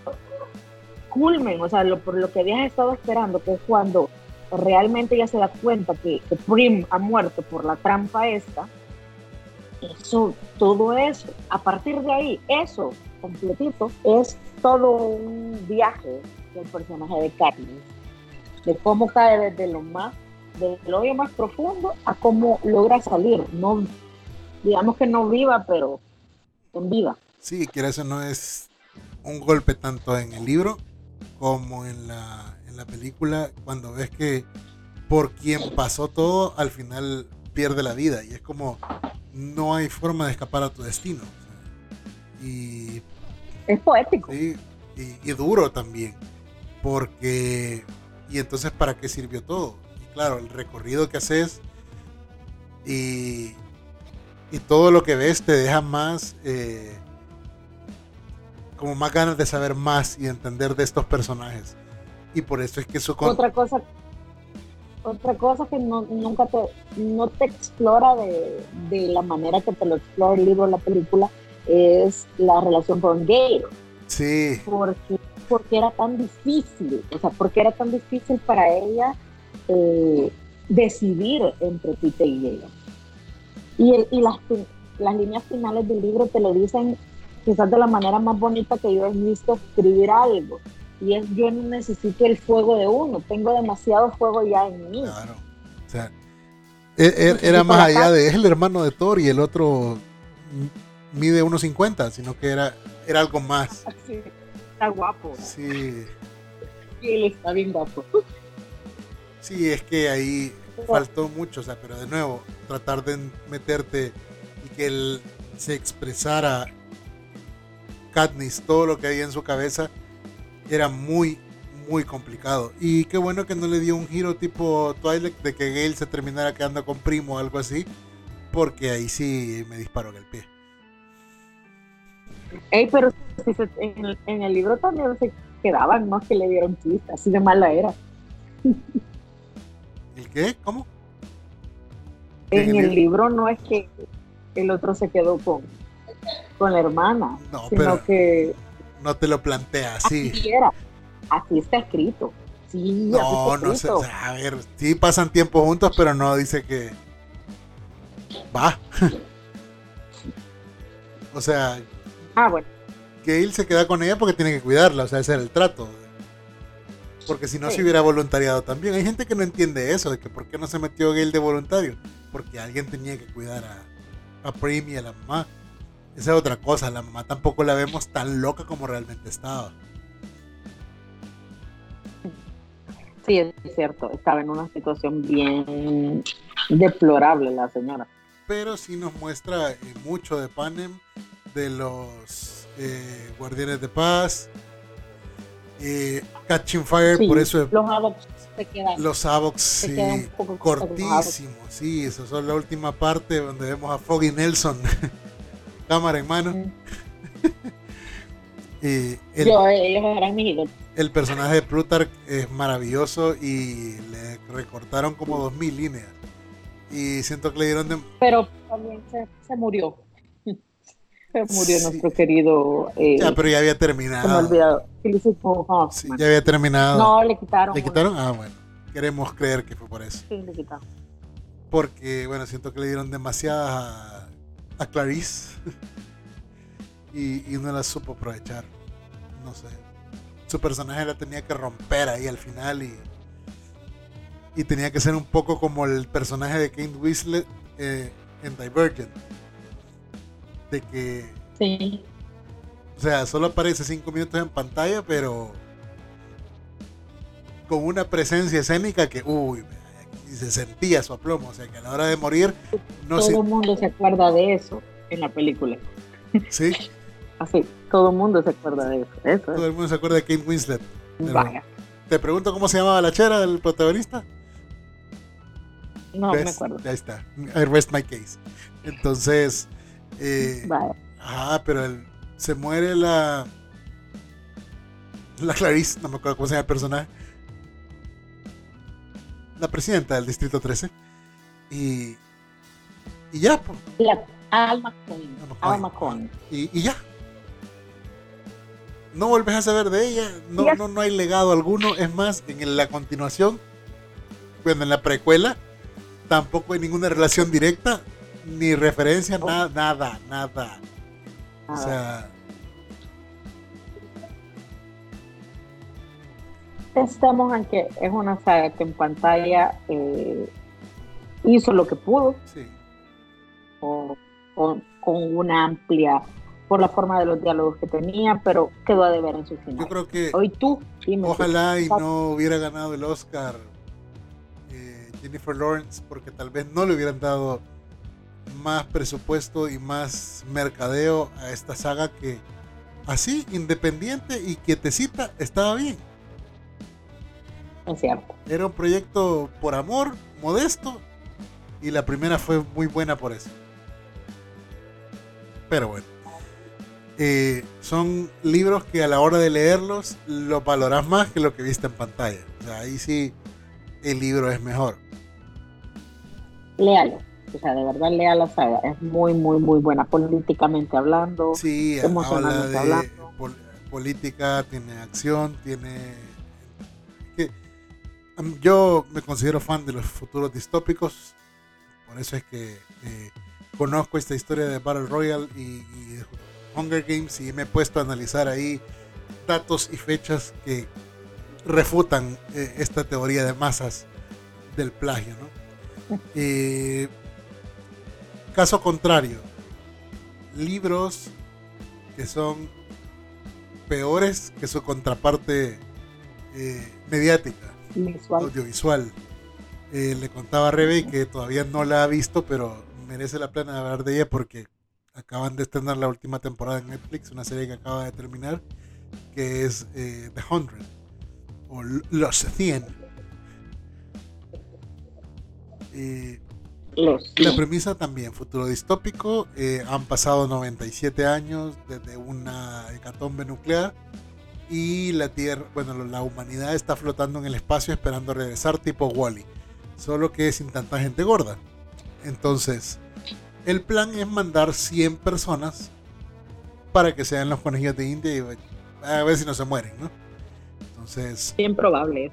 culmen, o sea, lo, por lo que habías estado esperando, que es cuando realmente ya se da cuenta que, Prim ha muerto por la trampa esta, eso, todo eso, a partir de ahí, eso completito, es todo un viaje del personaje de Katniss, de cómo cae desde lo más, del hoyo más profundo a cómo logra salir, no, digamos que no viva, pero en vida. Sí, que eso no es un golpe tanto en el libro como en la, en la película, cuando ves que por quien pasó todo, al final pierde la vida. Y es como, no hay forma de escapar a tu destino. y, es poético. y, y, duro también. Porque, y entonces, ¿para qué sirvió todo? Y claro, el recorrido que haces y, y todo lo que ves te deja más... Eh, como más ganas de saber más y entender de estos personajes. Y por eso es que su... Otra cosa, otra cosa que no, nunca te, no te explora de, de, la manera que te lo explora el libro o la película es la relación con Gale. Sí. Porque, porque era tan difícil, o sea, porque era tan difícil para ella eh, decidir entre Peter y Gale. Y, el, y las, las líneas finales del libro te lo dicen quizás de la manera más bonita que yo he visto escribir algo. Y es, yo no necesito el fuego de uno, tengo demasiado fuego ya en mí. Claro. O sea, e, e, era, más allá de, es el hermano de Thor y el otro mide 1.50, sino que era, era algo más. Sí, está guapo. Sí. Sí, él está bien guapo. Sí, es que ahí faltó mucho, o sea, pero de nuevo, tratar de meterte y que él se expresara Katniss, todo lo que había en su cabeza, era muy, muy complicado. Y qué bueno que no le dio un giro tipo Twilight de que Gale se terminara quedando con Primo o algo así, porque ahí sí me disparó en el pie. Ey, pero en, el, libro también se quedaban, no que le dieron twist, así de mala era. ¿El qué? ¿Cómo? En, el libro no es que el otro se quedó con, con la hermana, no, sino que no te lo plantea así. Así, está escrito. Sí, no, no sé, a ver, sí pasan tiempo juntos, pero no dice que va. o sea, ah, bueno. Que él se queda con ella porque tiene que cuidarla, o sea, ese era el trato. Porque si no se hubiera voluntariado también. Hay gente que no entiende eso, de que por qué no se metió Gail de voluntario. Porque alguien tenía que cuidar a, a Prim y a la mamá. Esa es otra cosa, la mamá tampoco la vemos tan loca como realmente estaba. Sí, es cierto, estaba en una situación bien deplorable la señora. Pero sí nos muestra eh, mucho de Panem, de los eh, Guardianes de Paz, eh, Catching Fire, por eso... Los Avox se quedan. Los Avox, sí, cortísimos, sí, esa es la última parte donde vemos a Foggy Nelson cámara en mano. y el, Yo, ellos eran mis El personaje de Plutarch es maravilloso y le recortaron como dos mil líneas. Y siento que le dieron de... Pero también se, murió. se murió nuestro querido... Eh, ya, pero ya había terminado. Se me olvidado. Sí, ya había terminado. No, le quitaron. ¿Le quitaron? Ah, bueno. Queremos creer que fue por eso. Sí, le quitaron. Porque, bueno, siento que le dieron demasiada a, Clarice. y, y no la supo aprovechar. No sé. Su personaje la tenía que romper ahí al final y y tenía que ser un poco como el personaje de Kate Winslet eh, en Divergent. De que. Sí. O sea, solo aparece cinco minutos en pantalla, pero. Con una presencia escénica que. Uy, se sentía su aplomo. O sea, que a la hora de morir. No todo el mundo se acuerda de eso en la película. Sí. Así, todo el mundo se acuerda de eso. todo el mundo se acuerda de Kate Winslet. Vaya. Te pregunto cómo se llamaba la chera del protagonista. No me acuerdo. Ahí está. I rest my case. Entonces. Eh, Ah, pero se muere la. La Clarice, no me acuerdo cómo se llama el personaje. La presidenta del Distrito 13. Y. Y ya, pues. La Alma Coin. Alma. Y, y, ya. No volvés a saber de ella. No, no, no hay legado alguno. Es más, en la continuación. Bueno, en la precuela tampoco hay ninguna relación directa, ni referencia, nada, nada, nada. O sea. Estamos en que es una saga que en pantalla eh, hizo lo que pudo. Sí. con, una amplia por la forma de los diálogos que tenía, pero quedó a deber en su final. Yo creo que hoy tú, ojalá y no hubiera ganado el Oscar Jennifer Lawrence porque tal vez no le hubieran dado más presupuesto y más mercadeo a esta saga que así, independiente y quietecita, estaba bien. Es cierto. Era un proyecto por amor, modesto, y la primera fue muy buena por eso. Pero bueno. Eh, son libros que a la hora de leerlos lo valoras más que lo que viste en pantalla. O sea, ahí sí el libro es mejor léalo. O sea, de verdad lea la saga. Es muy, muy, muy buena políticamente hablando. Sí, habla de hablando. política, tiene acción, tiene... Yo me considero fan de los futuros distópicos. Por eso es que eh, conozco esta historia de Battle Royale y, Hunger Games y me he puesto a analizar ahí datos y fechas que refutan eh, esta teoría de masas del plagio, ¿no? Eh, caso contrario, libros que son peores que su contraparte eh, audiovisual. Eh, le contaba a Rebe que todavía no la ha visto, pero merece la pena hablar de ella porque acaban de estrenar la última temporada en Netflix, una serie que acaba de terminar, que es The Hundred o Los 100 la premisa también, futuro distópico. Eh, han pasado 97 años desde una hecatombe nuclear y la Tierra, bueno, la humanidad está flotando en el espacio esperando regresar tipo Wally, solo que sin tanta gente gorda. Entonces, el plan es mandar 100 personas para que sean los conejillos de India y a ver si no se mueren, ¿no? Entonces. Bien probable.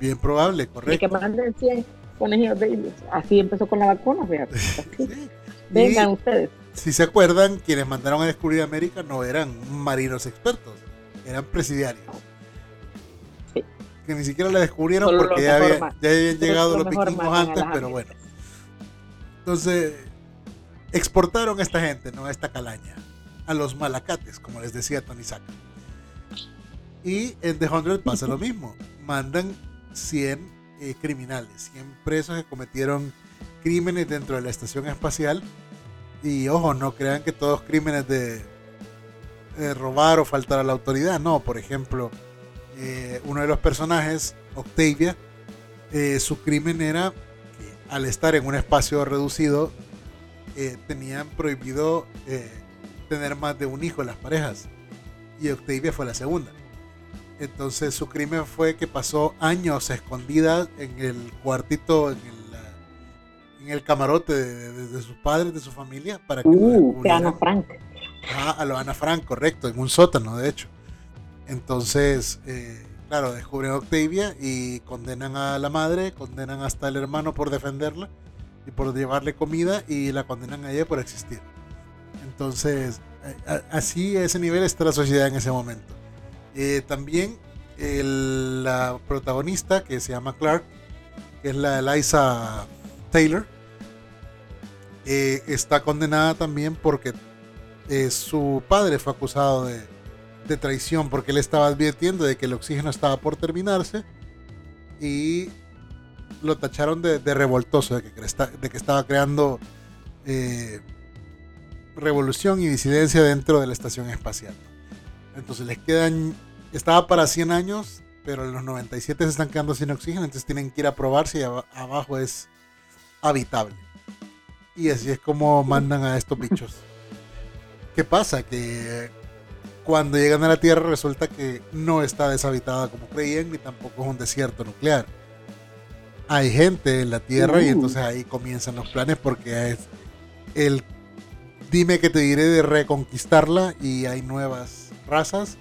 Bien probable, correcto. Y que manden 100 conejillos de Así empezó con la vacuna, fíjate. Vengan ustedes. Si se acuerdan, quienes mandaron a descubrir América no eran marinos expertos, eran presidiarios. Que ni siquiera la descubrieron porque ya, habían llegado los vikingos antes, pero bueno. Entonces, exportaron a esta gente, ¿no? A esta calaña. A los malacates, como les decía Tony Saka. Y en The Hundred pasa lo mismo. Mandan 100 eh, criminales, 100 presos que cometieron crímenes dentro de la estación espacial. Y ojo, no crean que todos crímenes de, robar o faltar a la autoridad. No, por ejemplo, eh, uno de los personajes, Octavia, eh, su crimen era que al estar en un espacio reducido, tenían prohibido tener más de un hijo las parejas. Y Octavia fue la segunda. Entonces su crimen fue que pasó años escondida en el cuartito, en el, en el camarote de, sus padres, de su familia, para que... Uh, Ana Frank. A lo Ana Frank, correcto, en un sótano, de hecho. Entonces, eh, claro, descubren a Octavia y condenan a la madre, condenan hasta al hermano por defenderla y por llevarle comida y la condenan a ella por existir. Entonces, así a ese nivel está la sociedad en ese momento. Eh, también la protagonista que se llama Clark, que es la Eliza Taylor, eh, está condenada también porque eh, su padre fue acusado de, traición porque él estaba advirtiendo de que el oxígeno estaba por terminarse y lo tacharon de, revoltoso, de que, estaba creando revolución y disidencia dentro de la estación espacial. Entonces les quedan, estaba para 100 años, pero en los 97 se están quedando sin oxígeno, entonces tienen que ir a probar si abajo es habitable. Y así es como mandan a estos bichos. ¿Qué pasa? Que cuando llegan a la Tierra resulta que no está deshabitada como creían, ni tampoco es un desierto nuclear. Hay gente en la Tierra y uh. entonces ahí comienzan los planes porque es el dime que te diré de reconquistarla y hay nuevas razas.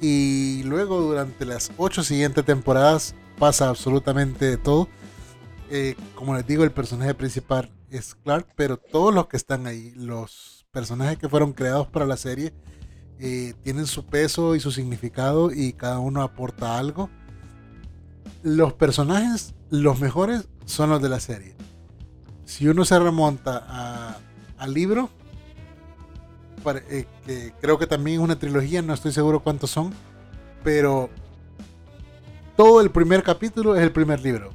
Y luego durante las ocho siguientes temporadas pasa absolutamente todo. Eh, como les digo, el personaje principal es Clark, pero todos los que están ahí, los personajes que fueron creados para la serie, eh, tienen su peso y su significado y cada uno aporta algo. Los personajes, los mejores, son los de la serie. Si uno se remonta al libro, eh, que creo que también es una trilogía, no estoy seguro cuántos son, pero todo el primer capítulo es el primer libro,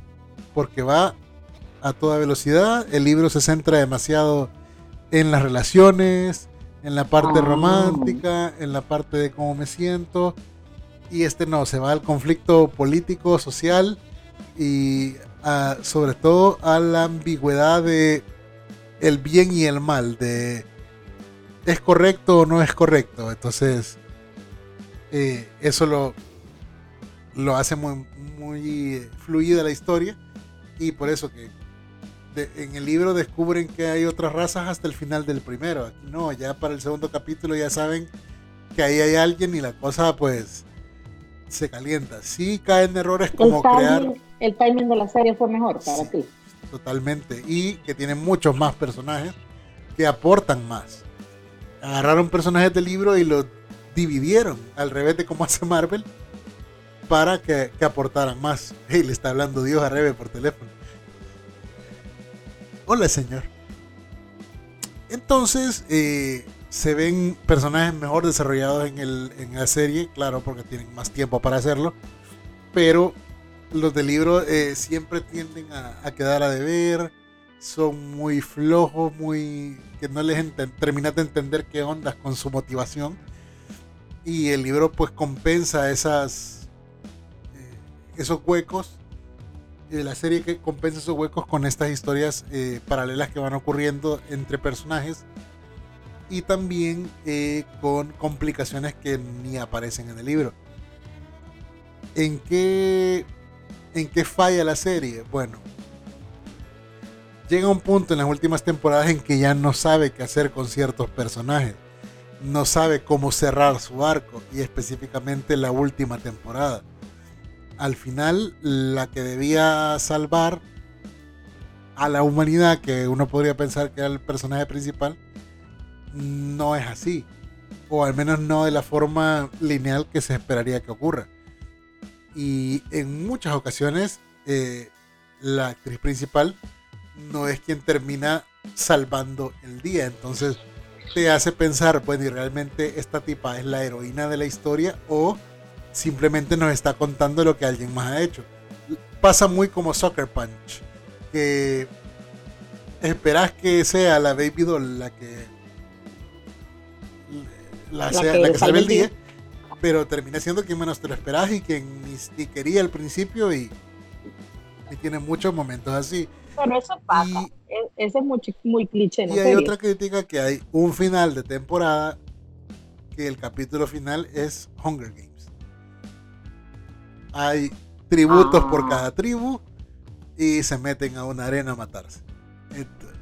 porque va a toda velocidad, el libro se centra demasiado en las relaciones, en la parte ah. romántica, en la parte de cómo me siento, y este no, se va al conflicto político, social y sobre todo a la ambigüedad de el bien y el mal, de es correcto o no es correcto. Entonces, eh, eso lo, lo hace muy, muy fluida la historia. Y por eso que en el libro descubren que hay otras razas hasta el final del primero. Aquí no, ya para el segundo capítulo ya saben que ahí hay alguien y la cosa pues se calienta. Sí caen errores como crear... El timing de la serie fue mejor para ti. Totalmente. Y que tienen muchos más personajes que aportan más agarraron personajes del libro y los dividieron al revés de como hace Marvel para que, aportaran más. Hey, le está hablando Dios a Rebe por teléfono. Hola, señor. Entonces, eh, se ven personajes mejor desarrollados en, el, en la serie, claro, porque tienen más tiempo para hacerlo. Pero los del libro eh, siempre tienden a, quedar a deber son muy flojos, muy que no les terminas de entender qué ondas con su motivación. Y el libro pues compensa esas eh, esos huecos. Y la serie que compensa esos huecos con estas historias eh, paralelas que van ocurriendo entre personajes. Y también eh, con complicaciones que ni aparecen en el libro. ¿En qué, ¿En qué falla la serie? Bueno, llega un punto en las últimas temporadas en que ya no sabe qué hacer con ciertos personajes. No sabe cómo cerrar su arco y específicamente la última temporada. Al final, la que debía salvar a la humanidad, que uno podría pensar que era el personaje principal, no es así. O al menos no de la forma lineal que se esperaría que ocurra. Y en muchas ocasiones, eh, la actriz principal no es quien termina salvando el día. Entonces te hace pensar, bueno, y realmente esta tipa es la heroína de la historia o simplemente nos está contando lo que alguien más ha hecho. Pasa muy como Soccer Punch, que esperas que sea la Baby Doll la que la, que, salve el día, pero termina siendo quien menos te lo esperas y quien ni, quería al principio y, y tiene muchos momentos así. Pero eso pasa. E, ese es muy, muy cliché. y hay otra crítica que hay un final de temporada que el capítulo final es Hunger Games. Hay tributos por ah. cada tribu y se meten a una arena a matarse.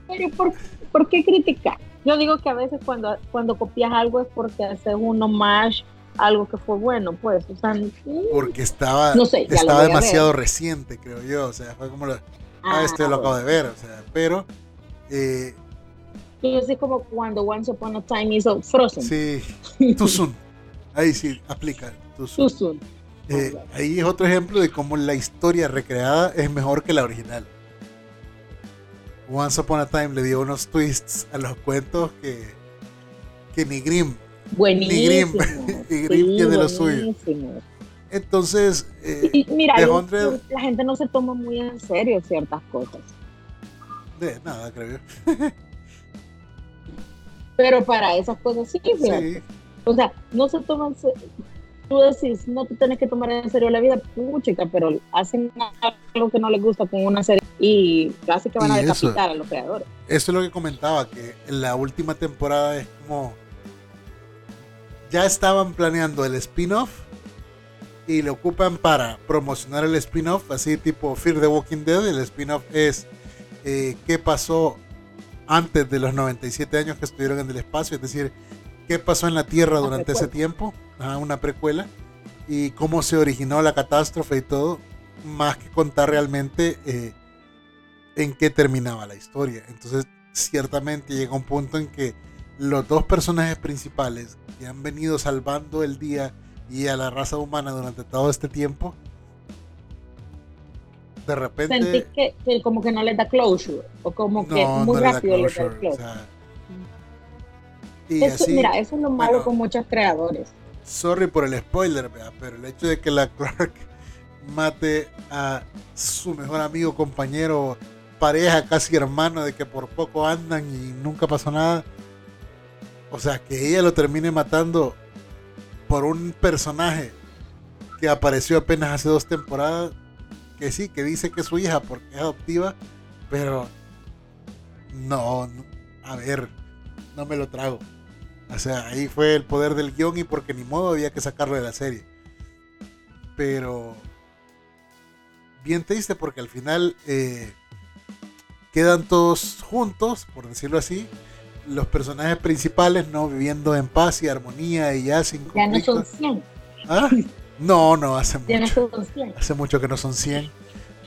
Pero ¿por, ¿por, qué criticar? Yo digo que a veces cuando, cuando copias algo es porque haces un homage algo que fue bueno, pues. O sea, Porque estaba, no sé, estaba demasiado ver. reciente, creo yo. O sea, fue como lo, ah, Ah, esto lo acabo de ver. O sea, pero eh, es como cuando Once Upon a Time hizo Frozen. sí, too soon. Ahí sí aplica. Too soon. Too soon. Eh, ahí es otro ejemplo de cómo la historia recreada es mejor que la original. Once Upon a Time le dio unos twists a los cuentos que, que ni Grimm. Buenísimo. y Grimm tiene lo suyo. Entonces, eh, Y mira, The yo- 100 la gente no se toma muy en serio ciertas cosas. de nada, creo yo. Pero para esas cosas sí. Sí, O sea, no se toman. Tú decís, no te tienes que tomar en serio la vida, puchica, pero hacen algo que no les gusta con una serie y casi que van a Y eso- decapitar a los creadores. eso es lo que comentaba, que en la última temporada es como... Ya estaban planeando el spin-off y lo ocupan para promocionar el spin-off, así tipo Fear the Walking Dead. El spin-off es eh, qué pasó antes de los 97 años que estuvieron en el espacio, es decir, qué pasó en la Tierra durante ese tiempo, Ajá, una precuela, y cómo se originó la catástrofe y todo, más que contar realmente eh, en qué terminaba la historia. Entonces, ciertamente llega un punto en que los dos personajes principales que han venido salvando el día y a la raza humana durante todo este tiempo, de repente... Sentí que, que como que no les da closure, o como que no, muy no da rápido les da closure, closure. o sea, y Eso- así, mira, eso es lo malo bueno. con muchos creadores. sorry por el spoiler, pero el hecho de que la Clark mate a su mejor amigo, compañero, pareja, casi hermano, de que por poco andan y nunca pasó nada. O sea, que ella lo termine matando por un personaje que apareció apenas hace dos temporadas, que sí, que dice que es su hija porque es adoptiva, pero no, no, a ver, no me lo trago. O sea, ahí fue el poder del guion y porque ni modo había que sacarlo de la serie. Pero bien triste porque al final eh, quedan todos juntos, por decirlo así. Los personajes principales no viviendo en paz y armonía y ya sin Ya no son conflictos. 100, ¿Ah? No, no, hace ya no mucho. son 100. Hace mucho que no son 100.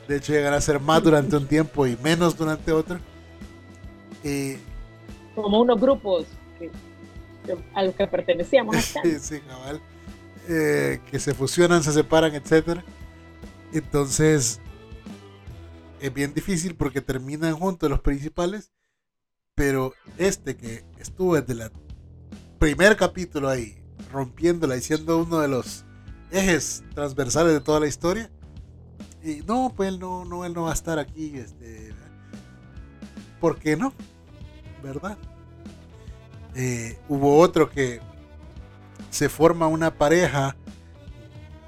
De hecho, llegan a ser más durante un tiempo y menos durante otro. Y Como unos grupos a los que pertenecíamos. Eh, que se fusionan, se separan, etcétera. Entonces es bien difícil porque terminan juntos los principales, pero este que estuvo desde el primer capítulo ahí, rompiéndola y siendo uno de los ejes transversales de toda la historia, y no, pues él no, no, él no va a estar aquí, este, ¿por qué no? ¿Verdad? Eh, hubo otro que se forma una pareja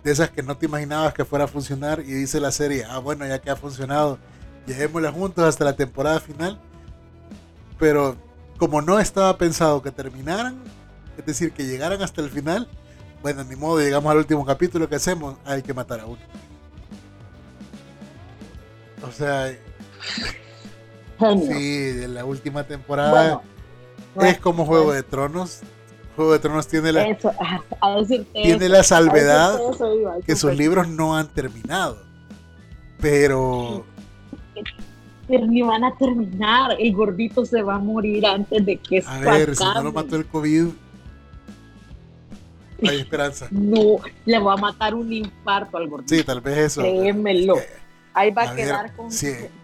de esas que no te imaginabas que fuera a funcionar y dice la serie, ah bueno, ya que ha funcionado, llevémosla juntos hasta la temporada final. Pero como no estaba pensado que terminaran, es decir, que llegaran hasta el final, bueno, ni modo, llegamos al último capítulo que hacemos, hay que matar a uno. O sea, sí, de la última temporada Bueno, bueno, es como Juego de Tronos. Juego de Tronos tiene la, eso, a, a decirte tiene eso, la salvedad decirte eso iba, que sus libros no han terminado. Pero Pero ni van a terminar. El gordito se va a morir antes de que a ver, si no lo acabe. mató el COVID, hay esperanza. No, le va a matar un infarto al gordito. Sí, tal vez eso. Créemelo. Es que Ahí va a a ver, quedar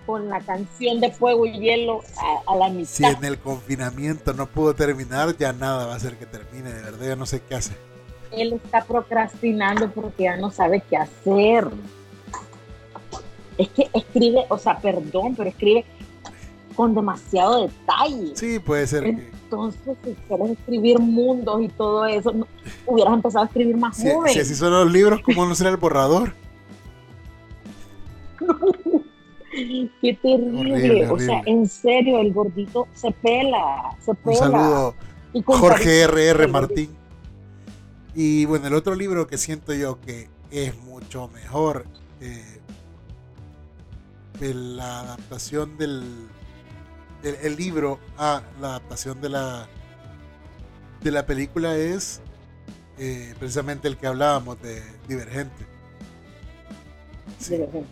con, la canción de fuego y hielo a, a la mitad. Si en el confinamiento no pudo terminar, ya nada va a hacer que termine. De verdad, yo no sé qué hace. Él está procrastinando porque ya no sabe qué hacer. Es que escribe, o sea, perdón, pero escribe con demasiado detalle. Sí, puede ser. que- Entonces, si quieres escribir mundos y todo eso, no- hubieras empezado a escribir más Si, joven. si así son los libros, ¿cómo no será el borrador? Qué terrible. Horrible, O sea, horrible. en serio, el gordito se pela, se Un pela. saludo, Y con Jorge R.R. Martín. Y bueno, el otro libro que siento yo que es mucho mejor, eh, la adaptación del el, el libro a la adaptación de la de la película es eh, precisamente el que hablábamos de Divergente. Divergente.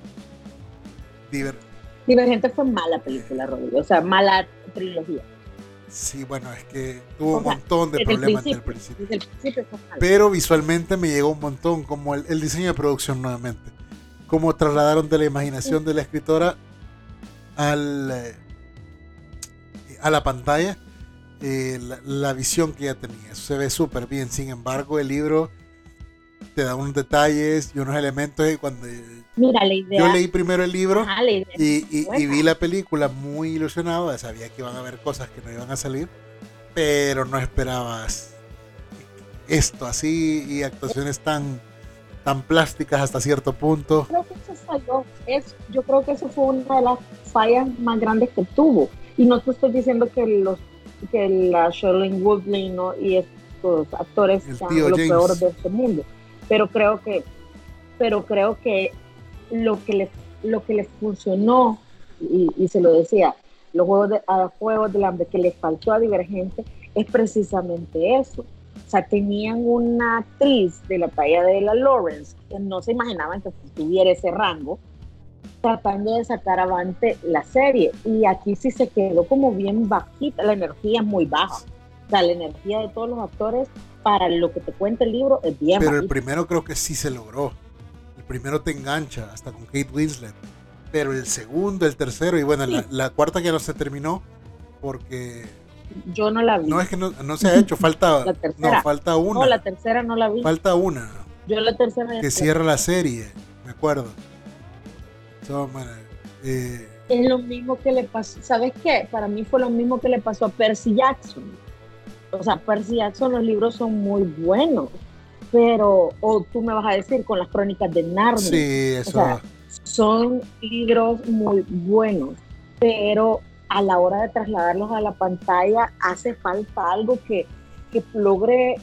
Divergente fue mala película, Rodrigo, o sea, mala trilogía. Sí, bueno, es que tuvo un montón de problemas desde el principio. Pero visualmente me llegó un montón, como el, diseño de producción nuevamente. Cómo trasladaron de la imaginación de la escritora al, eh, a la pantalla eh, la, visión que ella tenía. Eso se ve súper bien. Sin embargo, el libro te da unos detalles y unos elementos y cuando Mira, la idea. Yo leí primero el libro y, vi la película muy ilusionado. Sabía que iban a haber cosas que no iban a salir, pero no esperabas esto así y actuaciones tan tan plásticas hasta cierto punto. Creo que eso falló. Es, yo creo que eso fue una de las fallas más grandes que tuvo. Y no te estoy diciendo que los que la Shirley Woodley y estos actores sean lo peor de este mundo, pero creo que pero creo que lo que les, lo que les funcionó, y, se lo decía, los juegos de, a Juegos del Hambre que les faltó a Divergente es precisamente eso. O sea, tenían una actriz de la talla de la Lawrence que no se imaginaban que tuviera ese rango, tratando de sacar avante la serie. Y aquí sí se quedó como bien bajita, la energía es muy baja. O sea, la energía de todos los actores para lo que te cuenta el libro es bien Pero el primero creo que sí se logró primero te engancha, hasta con Kate Winslet. Pero el segundo, el tercero, y bueno, la, cuarta que no se terminó porque... Yo no la vi. No, es que no, se ha hecho, falta... No, falta una. No, la tercera no la vi. Falta una. Yo la tercera... Que cierra la serie, me acuerdo. Eh, es lo mismo que le pasó, ¿sabes qué? Para mí fue lo mismo que le pasó a Percy Jackson. O sea, Percy Jackson, los libros son muy buenos pero, o tú me vas a decir con las crónicas de Narnia. Sí, eso. son libros muy buenos, pero a la hora de trasladarlos a la pantalla hace falta algo que, que logre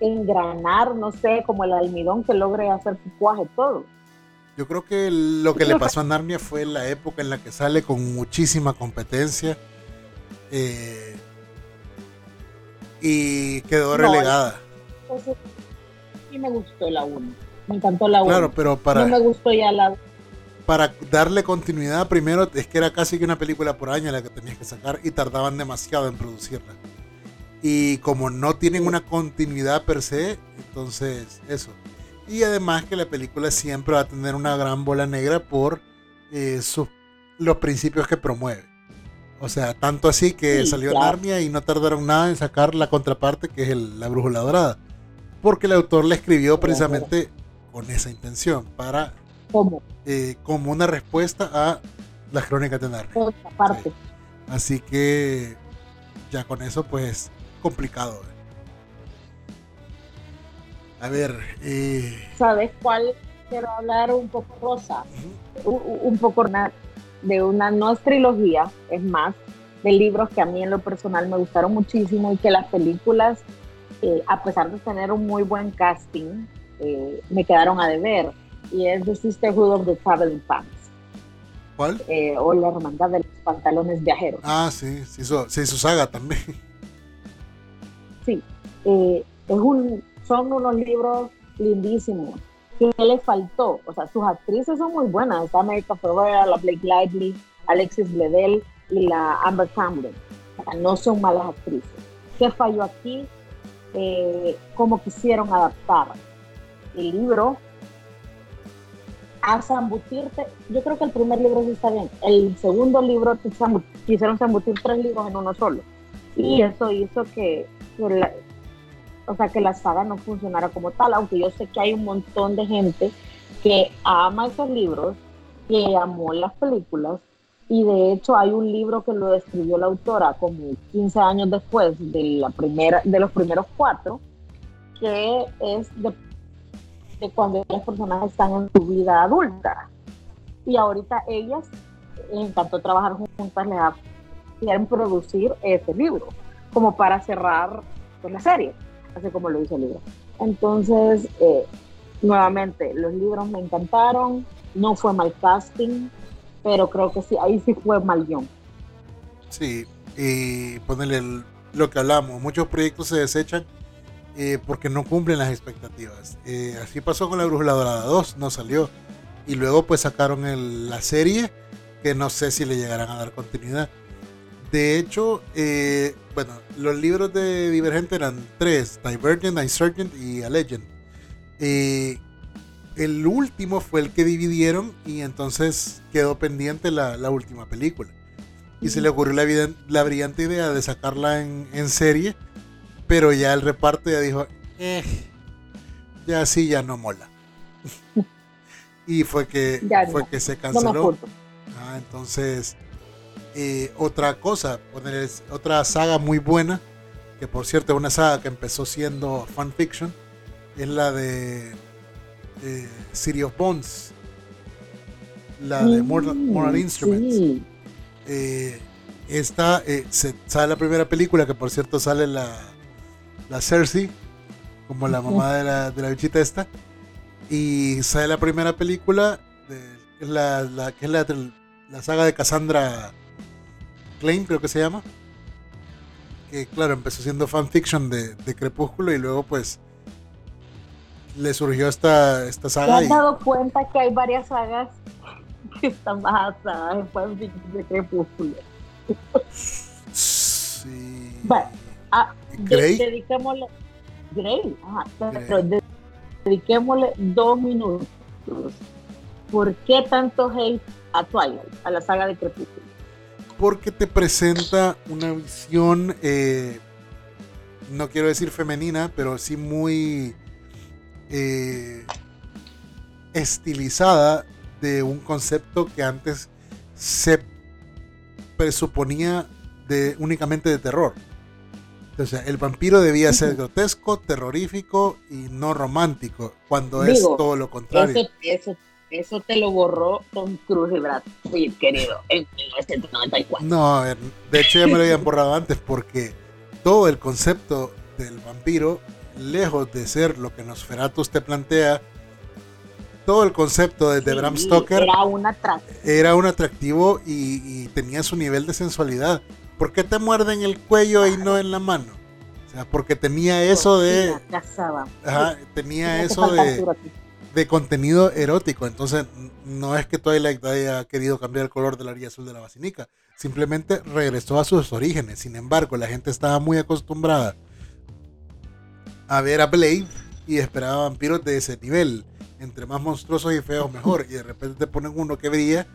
engranar, no sé, como el almidón que logre hacer cuaje todo. Yo creo que lo que le pasó a Narnia fue la época en la que sale con muchísima competencia eh, y quedó relegada me gustó la 1. Me encantó la 1. Claro, pero para. No me gustó ya la Para darle continuidad, primero es que era casi que una película por año la que tenías que sacar y tardaban demasiado en producirla. Y como no tienen una continuidad per se, entonces eso. Y además que la película siempre va a tener una gran bola negra por eh, los principios que promueve. O sea, tanto así que salió en Narnia y no tardaron nada en sacar la contraparte que es la brújula dorada porque el autor le escribió precisamente con esa intención, para ¿Cómo? Eh, como una respuesta a las crónicas de Narnia. parte. Así que ya con eso pues complicado. A ver. Eh... ¿Sabes cuál? Quiero hablar un poco rosa, un, poco de una no trilogía, es más, de libros que a mí en lo personal me gustaron muchísimo y que las películas a pesar de tener un muy buen casting, eh, me quedaron a deber. Y es The Sisterhood of the Traveling Pants. ¿Cuál? Eh, o La Hermandad de los Pantalones Viajeros. Ah, sí, sí hizo, se hizo saga también. Sí, eh, es un, son unos libros lindísimos. ¿Qué le faltó? O sea, sus actrices son muy buenas. Está America Ferrera, la Blake Lively, Alexis Bledel y la Amber Cameron. O sea, no son malas actrices. ¿Qué falló aquí? Eh, cómo quisieron adaptar el libro a zambutirte. Yo creo que el primer libro sí está bien. El segundo libro quisieron zambutir tres libros en uno solo. Y eso hizo que, la, o sea, que la saga no funcionara como tal, aunque yo sé que hay un montón de gente que ama esos libros, que amó las películas y de hecho hay un libro que lo escribió la autora como 15 años después de, la primera, de los primeros cuatro, que es de, cuando las personas están en su vida adulta. Y ahorita ellas, en tanto trabajar juntas, les producir ese libro, como para cerrar pues, la serie, así como lo dice el libro. Entonces, eh, nuevamente, los libros me encantaron, no fue mal casting, pero creo que sí, ahí sí fue mal guion. Sí, y ponerle lo que hablamos, muchos proyectos se desechan eh, porque no cumplen las expectativas. Eh, así pasó con la Brújula Dorada 2, no salió. Y luego pues sacaron la serie, que no sé si le llegarán a dar continuidad. De hecho, eh, bueno, los libros de Divergente eran tres, Divergent, Insurgent y A Legend. El último fue el que dividieron y entonces quedó pendiente la, última película. Y se le ocurrió la, la brillante idea de sacarla en, en serie pero ya el reparto ya dijo, eh, ya sí, ya no mola. y fue que, fue que se canceló. Ah, entonces, eh, otra cosa, poner otra saga muy buena, que por cierto es una saga que empezó siendo fanfiction, es la de City of Bones, la de Moral, Instruments. Eh, esta eh, se, sale la primera película, que por cierto sale la la Cersei, como la mamá de la, de la bichita esta. Y sale la primera película, de, la, que es la, la saga de Cassandra Klein, creo que se llama. Que claro, empezó siendo fanfiction de, de Crepúsculo y luego pues le surgió esta, esta saga. ¿Te has dado cuenta que hay varias sagas que están basadas en fanfiction de Crepúsculo? Sí. Bueno, Ah, dediquémosle, dediquémosle dos minutos. ¿Por qué tanto hate a Twilight, a la saga de Crepúsculo? Porque te presenta una visión, eh, no quiero decir femenina, pero sí muy eh, estilizada de un concepto que antes se presuponía de únicamente de terror. O sea, el vampiro debía ser grotesco, terrorífico y no romántico, cuando es todo lo contrario. Eso, eso, te lo borró Tom Cruise y Brad Pitt, querido, en 1994. No, de hecho ya me lo habían borrado antes porque todo el concepto del vampiro, lejos de ser lo que Nosferatu te plantea, todo el concepto de, Bram Stoker era un atractivo, era un atractivo y, y tenía su nivel de sensualidad ¿Por qué te muerde en el cuello y no en la mano? O sea, porque tenía eso de. Ajá, tenía eso de, de contenido erótico. Entonces, no es que Twilight haya querido cambiar el color de la orilla azul de la basinica. Simplemente regresó a sus orígenes. Sin embargo, la gente estaba muy acostumbrada a ver a Blade y esperaba vampiros de ese nivel. Entre más monstruosos y feos, mejor. Y de repente te ponen uno que brilla.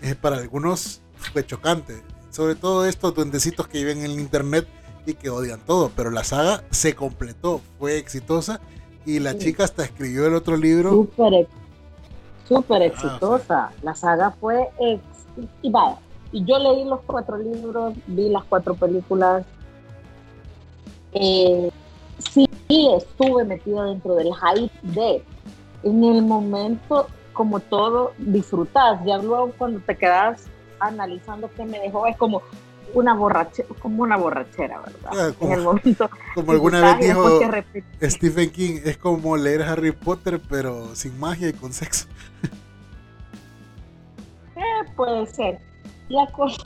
Es para algunos fue chocante sobre todo estos duendecitos que viven en el internet y que odian todo. Pero la saga se completó, fue exitosa y la chica hasta escribió el otro libro. Súper super ah, exitosa. La saga fue ex y vaya. Y yo leí los cuatro libros, vi las cuatro películas. Eh, sí, estuve metida dentro del hype de. En el momento, como todo, disfrutas. Ya luego cuando te quedas analizando qué me dejó, es como una borrachera, como una borrachera, ¿verdad? Ah, como, en el momento. Como alguna vez dijo Stephen King, es como leer Harry Potter, pero sin magia y con sexo. Eh, puede ser. La cosa,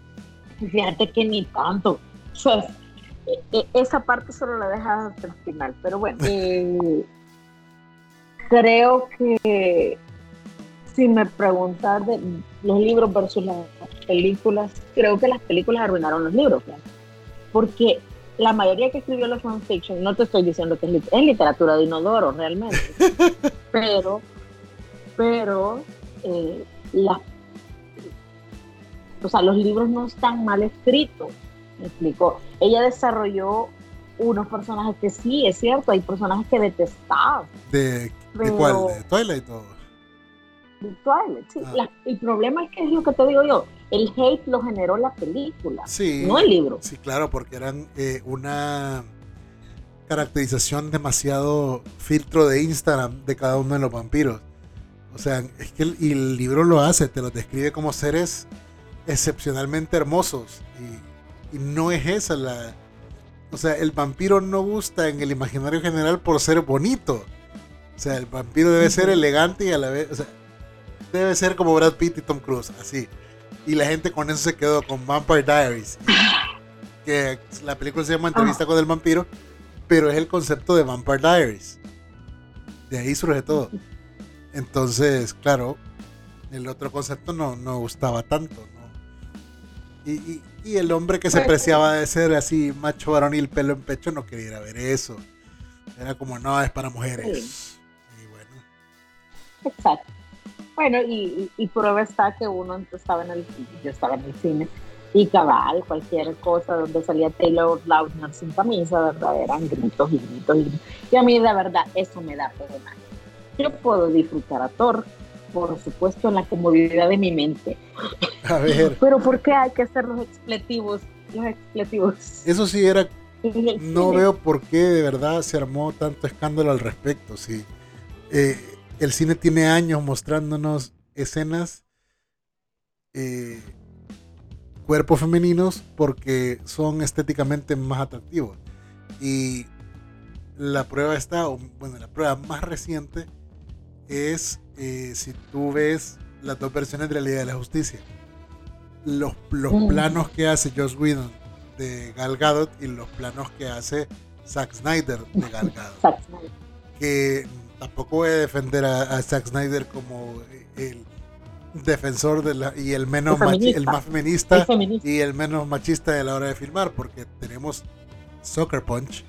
fíjate que ni tanto. Esa parte solo la dejas hasta el final, pero bueno. Eh, creo que si me preguntas de los libros versus las películas, creo que las películas arruinaron los libros, porque la mayoría que escribió la fanfiction, no te estoy diciendo que es, literatura de inodoro realmente, pero, pero eh, o sea, los libros no están mal escritos, me explico. Ella desarrolló unos personajes que sí, es cierto, hay personajes que detestaba. ¿De, ¿de cuál? ¿De Twilight o? Ah. el problema es que es lo que te digo yo, el hate lo generó la película, no el libro. Sí, claro, porque eran eh, una caracterización demasiado filtro de Instagram de cada uno de los vampiros. O sea, es que el, el libro lo hace, te los describe como seres excepcionalmente hermosos y, y no es esa la... O sea, el vampiro no gusta en el imaginario general por ser bonito. O sea, el vampiro debe ser elegante y a la vez, o sea, debe ser como Brad Pitt y Tom Cruise, así. Y la gente con eso se quedó con Vampire Diaries. que la película se llama Entrevista con el vampiro. pero es el concepto de Vampire Diaries. De ahí surge todo. Entonces, claro, el otro concepto no, no gustaba tanto, ¿no? Y, y, el hombre que se preciaba de ser así macho varonil, pelo en pecho, no quería ir a ver eso. Era como, no, es para mujeres. Y bueno. Exacto. Bueno, y, y, prueba está que uno estaba en el, yo estaba en el cine y cabal, cualquier cosa donde salía Taylor Lautner sin camisa, ¿verdad? Eran gritos y gritos y gritos. Y a mí, de verdad, eso me da pena. Yo puedo disfrutar a Thor, por supuesto, en la comodidad de mi mente. A ver. Pero ¿por qué hay que hacer los expletivos? Los expletivos. Eso sí era. No veo por qué de verdad se armó tanto escándalo al respecto. Sí. Eh, el cine tiene años mostrándonos escenas. Eh, cuerpos femeninos porque son estéticamente más atractivos. Y la prueba está, bueno, la prueba más reciente es eh, si tú ves las dos versiones de la Liga de la Justicia. Los, los mm. planos que hace Josh Whedon de Gal Gadot y los planos que hace Zack Snyder de Gal Gadot. que tampoco voy a defender a, Zack Snyder como el defensor de la, y el menos el más feminista, y el menos machista de la hora de filmar, porque tenemos Soccer Punch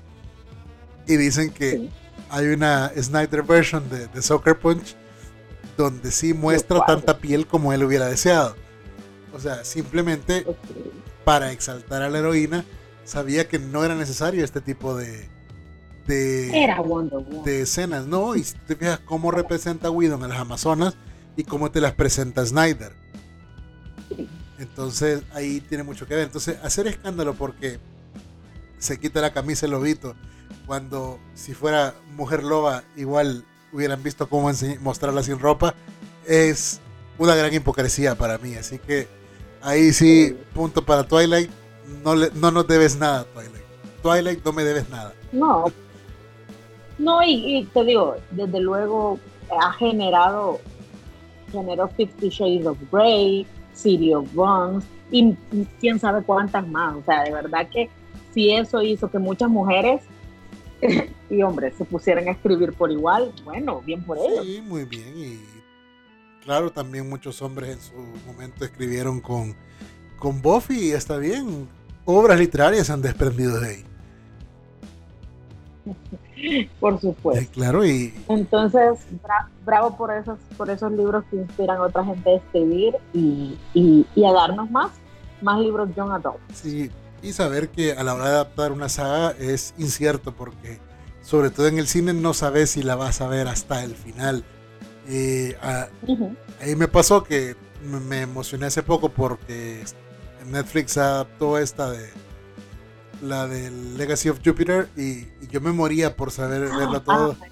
y dicen que hay una Snyder version de, de, Soccer Punch donde sí muestra tanta piel como él hubiera deseado. O sea, simplemente para exaltar a la heroína, sabía que no era necesario este tipo de, de, de escenas, ¿no? Y si te fijas cómo representa a Whedon en las Amazonas y cómo te las presenta Snyder. Entonces ahí tiene mucho que ver. Entonces hacer escándalo porque se quita la camisa el lobito, cuando si fuera mujer loba igual hubieran visto cómo mostrarla sin ropa, es una gran hipocresía para mí. Así que ahí sí, punto para Twilight. No, le, no nos debes nada, Twilight. Twilight no me debes nada. No. No, y, te digo, desde luego ha generado, generó Fifty Shades of Grey, City of Bones, y quién sabe cuántas más. O sea, de verdad que si eso hizo que muchas mujeres y hombres se pusieran a escribir por igual, bueno, bien por ellos. Sí, muy bien. Y claro, también muchos hombres en su momento escribieron con, con Buffy y está bien. Obras literarias se han desprendido de ahí. por supuesto. claro, y. Entonces, bravo por esos, por esos libros que inspiran a otra gente a escribir y, y, y a darnos más, más libros John Adult. Sí, y saber que a la hora de adaptar una saga es incierto porque sobre todo en el cine no sabes si la vas a ver hasta el final. Eh, ahí me pasó que me emocioné hace poco porque Netflix adaptó esta de la del Legacy of Jupiter y, yo me moría por saber verla todo ah,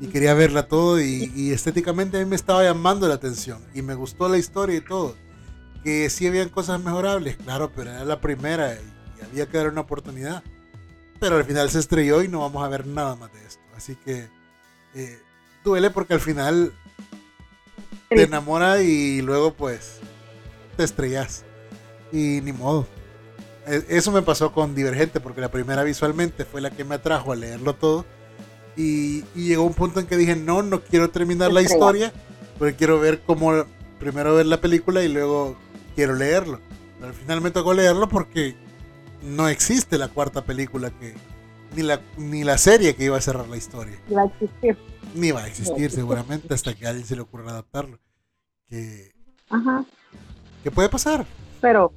y quería verla todo y, y, estéticamente a mí me estaba llamando la atención y me gustó la historia y todo. Que sí habían cosas mejorables claro pero era la primera había que dar una oportunidad. Pero al final se estrelló y no vamos a ver nada más de esto. Así que eh, duele porque al final te enamora y luego pues te estrellas. Y ni modo. E, eso me pasó con Divergente porque la primera visualmente fue la que me atrajo a leerlo todo. Y, llegó un punto en que dije, no, no quiero terminar la historia, porque quiero ver cómo, primero ver la película y luego quiero leerlo. Pero al final me tocó leerlo porque no existe la cuarta película que ni la ni la serie que iba a cerrar la historia. va a existir. Ni va a existir seguramente hasta que a alguien se le ocurra adaptarlo. Que, Ajá. ¿Qué puede pasar? Pero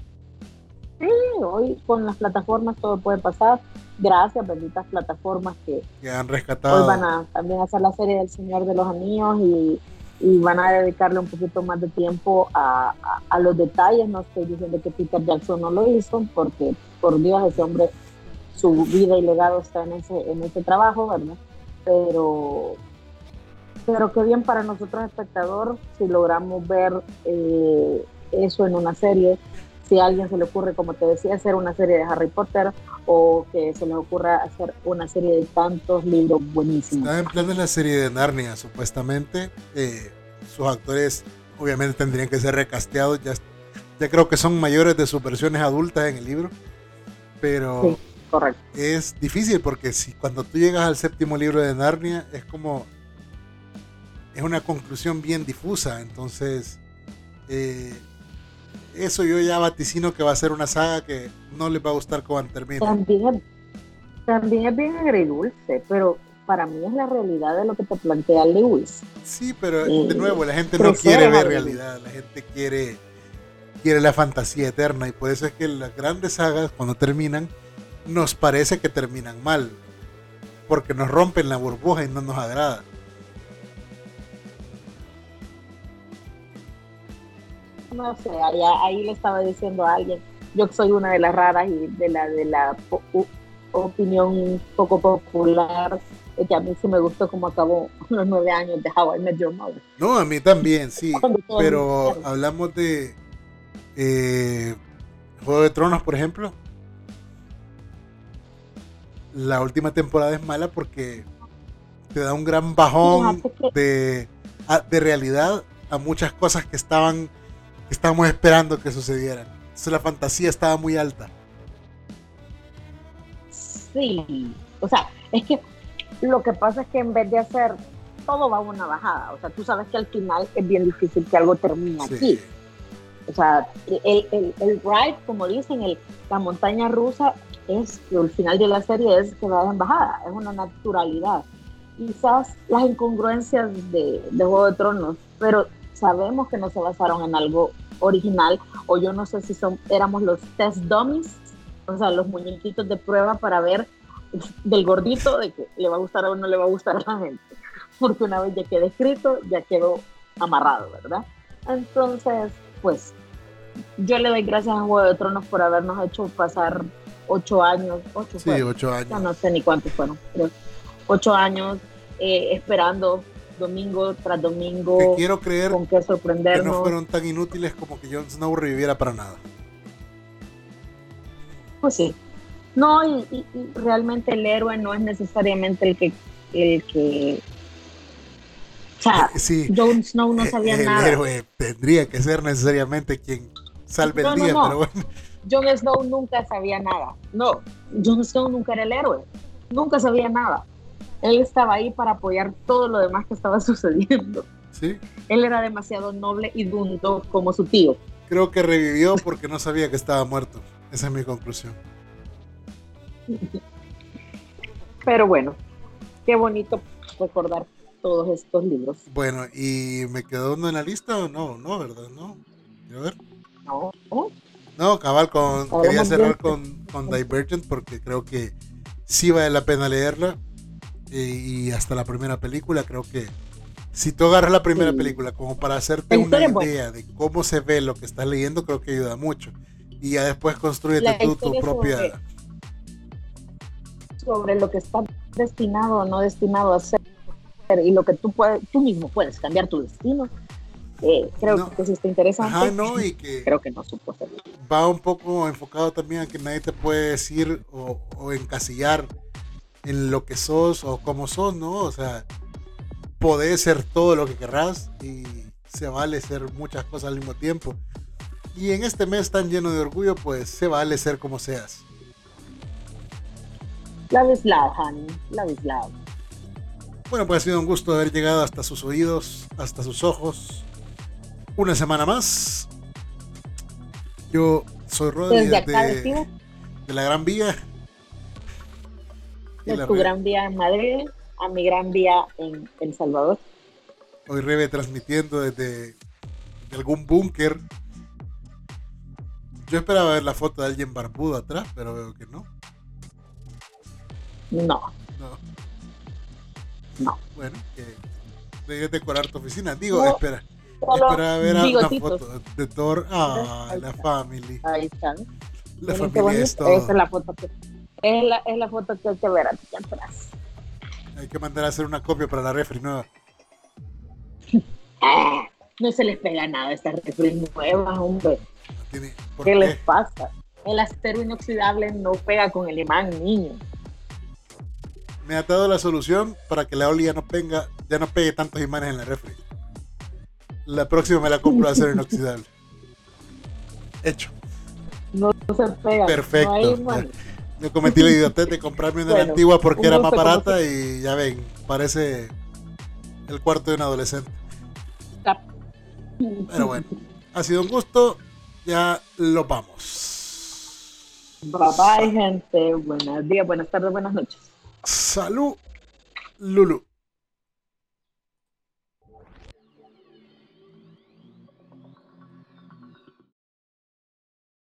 sí, hoy con las plataformas todo puede pasar. Gracias, benditas plataformas que, que han rescatado. Hoy van a también hacer la serie del Señor de los Anillos y y van a dedicarle un poquito más de tiempo a, a, los detalles. No estoy diciendo que Peter Jackson no lo hizo, porque por Dios ese hombre, su vida y legado está en ese, en ese trabajo, ¿verdad? Pero, pero qué bien para nosotros espectador si logramos ver eh, eso en una serie. Si a alguien se le ocurre, como te decía, hacer una serie de Harry Potter o que se le ocurra hacer una serie de tantos libros buenísimos. Está en plan de la serie de Narnia, supuestamente. Eh, sus actores obviamente tendrían que ser recasteados. Ya, ya creo que son mayores de sus versiones adultas en el libro. Pero Correcto. Es difícil porque si cuando tú llegas al séptimo libro de Narnia es como es una conclusión bien difusa, entonces eh, eso yo ya vaticino que va a ser una saga que no les va a gustar cómo termina. También, también es bien agridulce, pero para mí es la realidad de lo que te plantea Lewis. Sí, pero de nuevo, la gente no quiere ver realidad, la gente quiere, quiere la fantasía eterna y por eso es que las grandes sagas, cuando terminan, nos parece que terminan mal, porque nos rompen la burbuja y no nos agrada. No sé, ahí, le estaba diciendo a alguien, yo soy una de las raras y de la de la opinión poco popular que a mí sí me gustó cómo acabó los nueve años de How I Met Your Mother. No, a mí también, sí. pero hablamos de eh, Juego de Tronos, por ejemplo. La última temporada es mala porque te da un gran bajón de, de realidad a muchas cosas que estaban estábamos esperando que sucedieran. Entonces la fantasía estaba muy alta. Sí, o sea, es que lo que pasa es que en vez de hacer todo va a una bajada. O sea, tú sabes que al final es bien difícil que algo termine aquí. O sea, el, el, el, ride, como dicen, el, la montaña rusa, es el final de la serie es que va en bajada, es una naturalidad. Quizás las incongruencias de, de Juego de Tronos, pero sabemos que no se basaron en algo original, o yo no sé si son, éramos los test dummies, o sea, los muñequitos de prueba para ver del gordito de que le va a gustar o no le va a gustar a la gente. Porque una vez ya quedó escrito, ya quedó amarrado, ¿verdad? Entonces, pues, yo le doy gracias a Juego de Tronos por habernos hecho pasar ocho años, ocho, sí, ocho años. no sé ni cuántos fueron, pero ocho años eh, esperando domingo tras domingo. quiero creer con qué sorprendernos. que no fueron tan inútiles como que Jon Snow reviviera para nada. Pues sí, no, y, realmente el héroe no es necesariamente el que, el que o sea, sí, Jon Snow no sabía nada. El héroe tendría que ser necesariamente quien salve el día, pero bueno. Jon Snow nunca sabía nada. No, Jon Snow nunca era el héroe. Nunca sabía nada. Él estaba ahí para apoyar todo lo demás que estaba sucediendo. Sí. Él era demasiado noble y dundo como su tío. Creo que revivió porque no sabía que estaba muerto. Esa es mi conclusión. Pero bueno, qué bonito recordar todos estos libros. Bueno, ¿y me quedó uno en la lista o no? No, ¿verdad? No. Quiero ver. No. No, cabal, con, quería cerrar con, con, Divergent porque creo que sí vale la pena leerla. Y, hasta la primera película, creo que si tú agarras la primera película como para hacerte una idea de cómo se ve lo que estás leyendo, creo que ayuda mucho. Y ya después construyete tú tu propia sobre lo que está destinado o no destinado a ser y lo que tú puedes, tú mismo puedes cambiar tu destino. Eh, creo que sí está interesante. no, y que creo que no supo Va un poco enfocado también a que nadie te puede decir o, o encasillar en lo que sos o cómo sos, ¿no? O sea, podés ser todo lo que querrás y se vale ser muchas cosas al mismo tiempo. Y en este mes tan lleno de orgullo, pues se vale ser como seas. Love is loud, honey. Love is loud. Bueno, pues ha sido un gusto haber llegado hasta sus oídos, hasta sus ojos. Una semana más. Yo soy Rodri de, de, la Gran Vía. De tu Gran Vía en Madrid a mi Gran Vía en El Salvador. Hoy Rebe transmitiendo desde algún búnker. Yo esperaba ver la foto de alguien barbudo atrás, pero veo que no. No. No. No. Bueno, que debes decorar tu oficina. Digo, espera. Espera a ver una foto de Thor. Ah, la family. Ahí están. La familia es todo. Esa es la foto que, es la, es la foto que hay que ver aquí atrás. Hay que mandar a hacer una copia para la refri nueva. Ah, no se les pega nada a estas refri nuevas, hombre. ¿Qué, les pasa? El acero inoxidable no pega con el imán, niño me ha dado la solución para que la Oli ya no, ya no pegue tantos imanes en la refri. La próxima me la compro de acero inoxidable. Hecho. No se pega. Perfecto. Yo cometí la idiotez de comprarme una antigua porque era más barata y ya ven, parece el cuarto de un adolescente. Pero bueno, ha sido un gusto. Ya lo vamos. Bye bye, gente. Buenos días, buenas tardes, buenas noches. Salud, Lulu.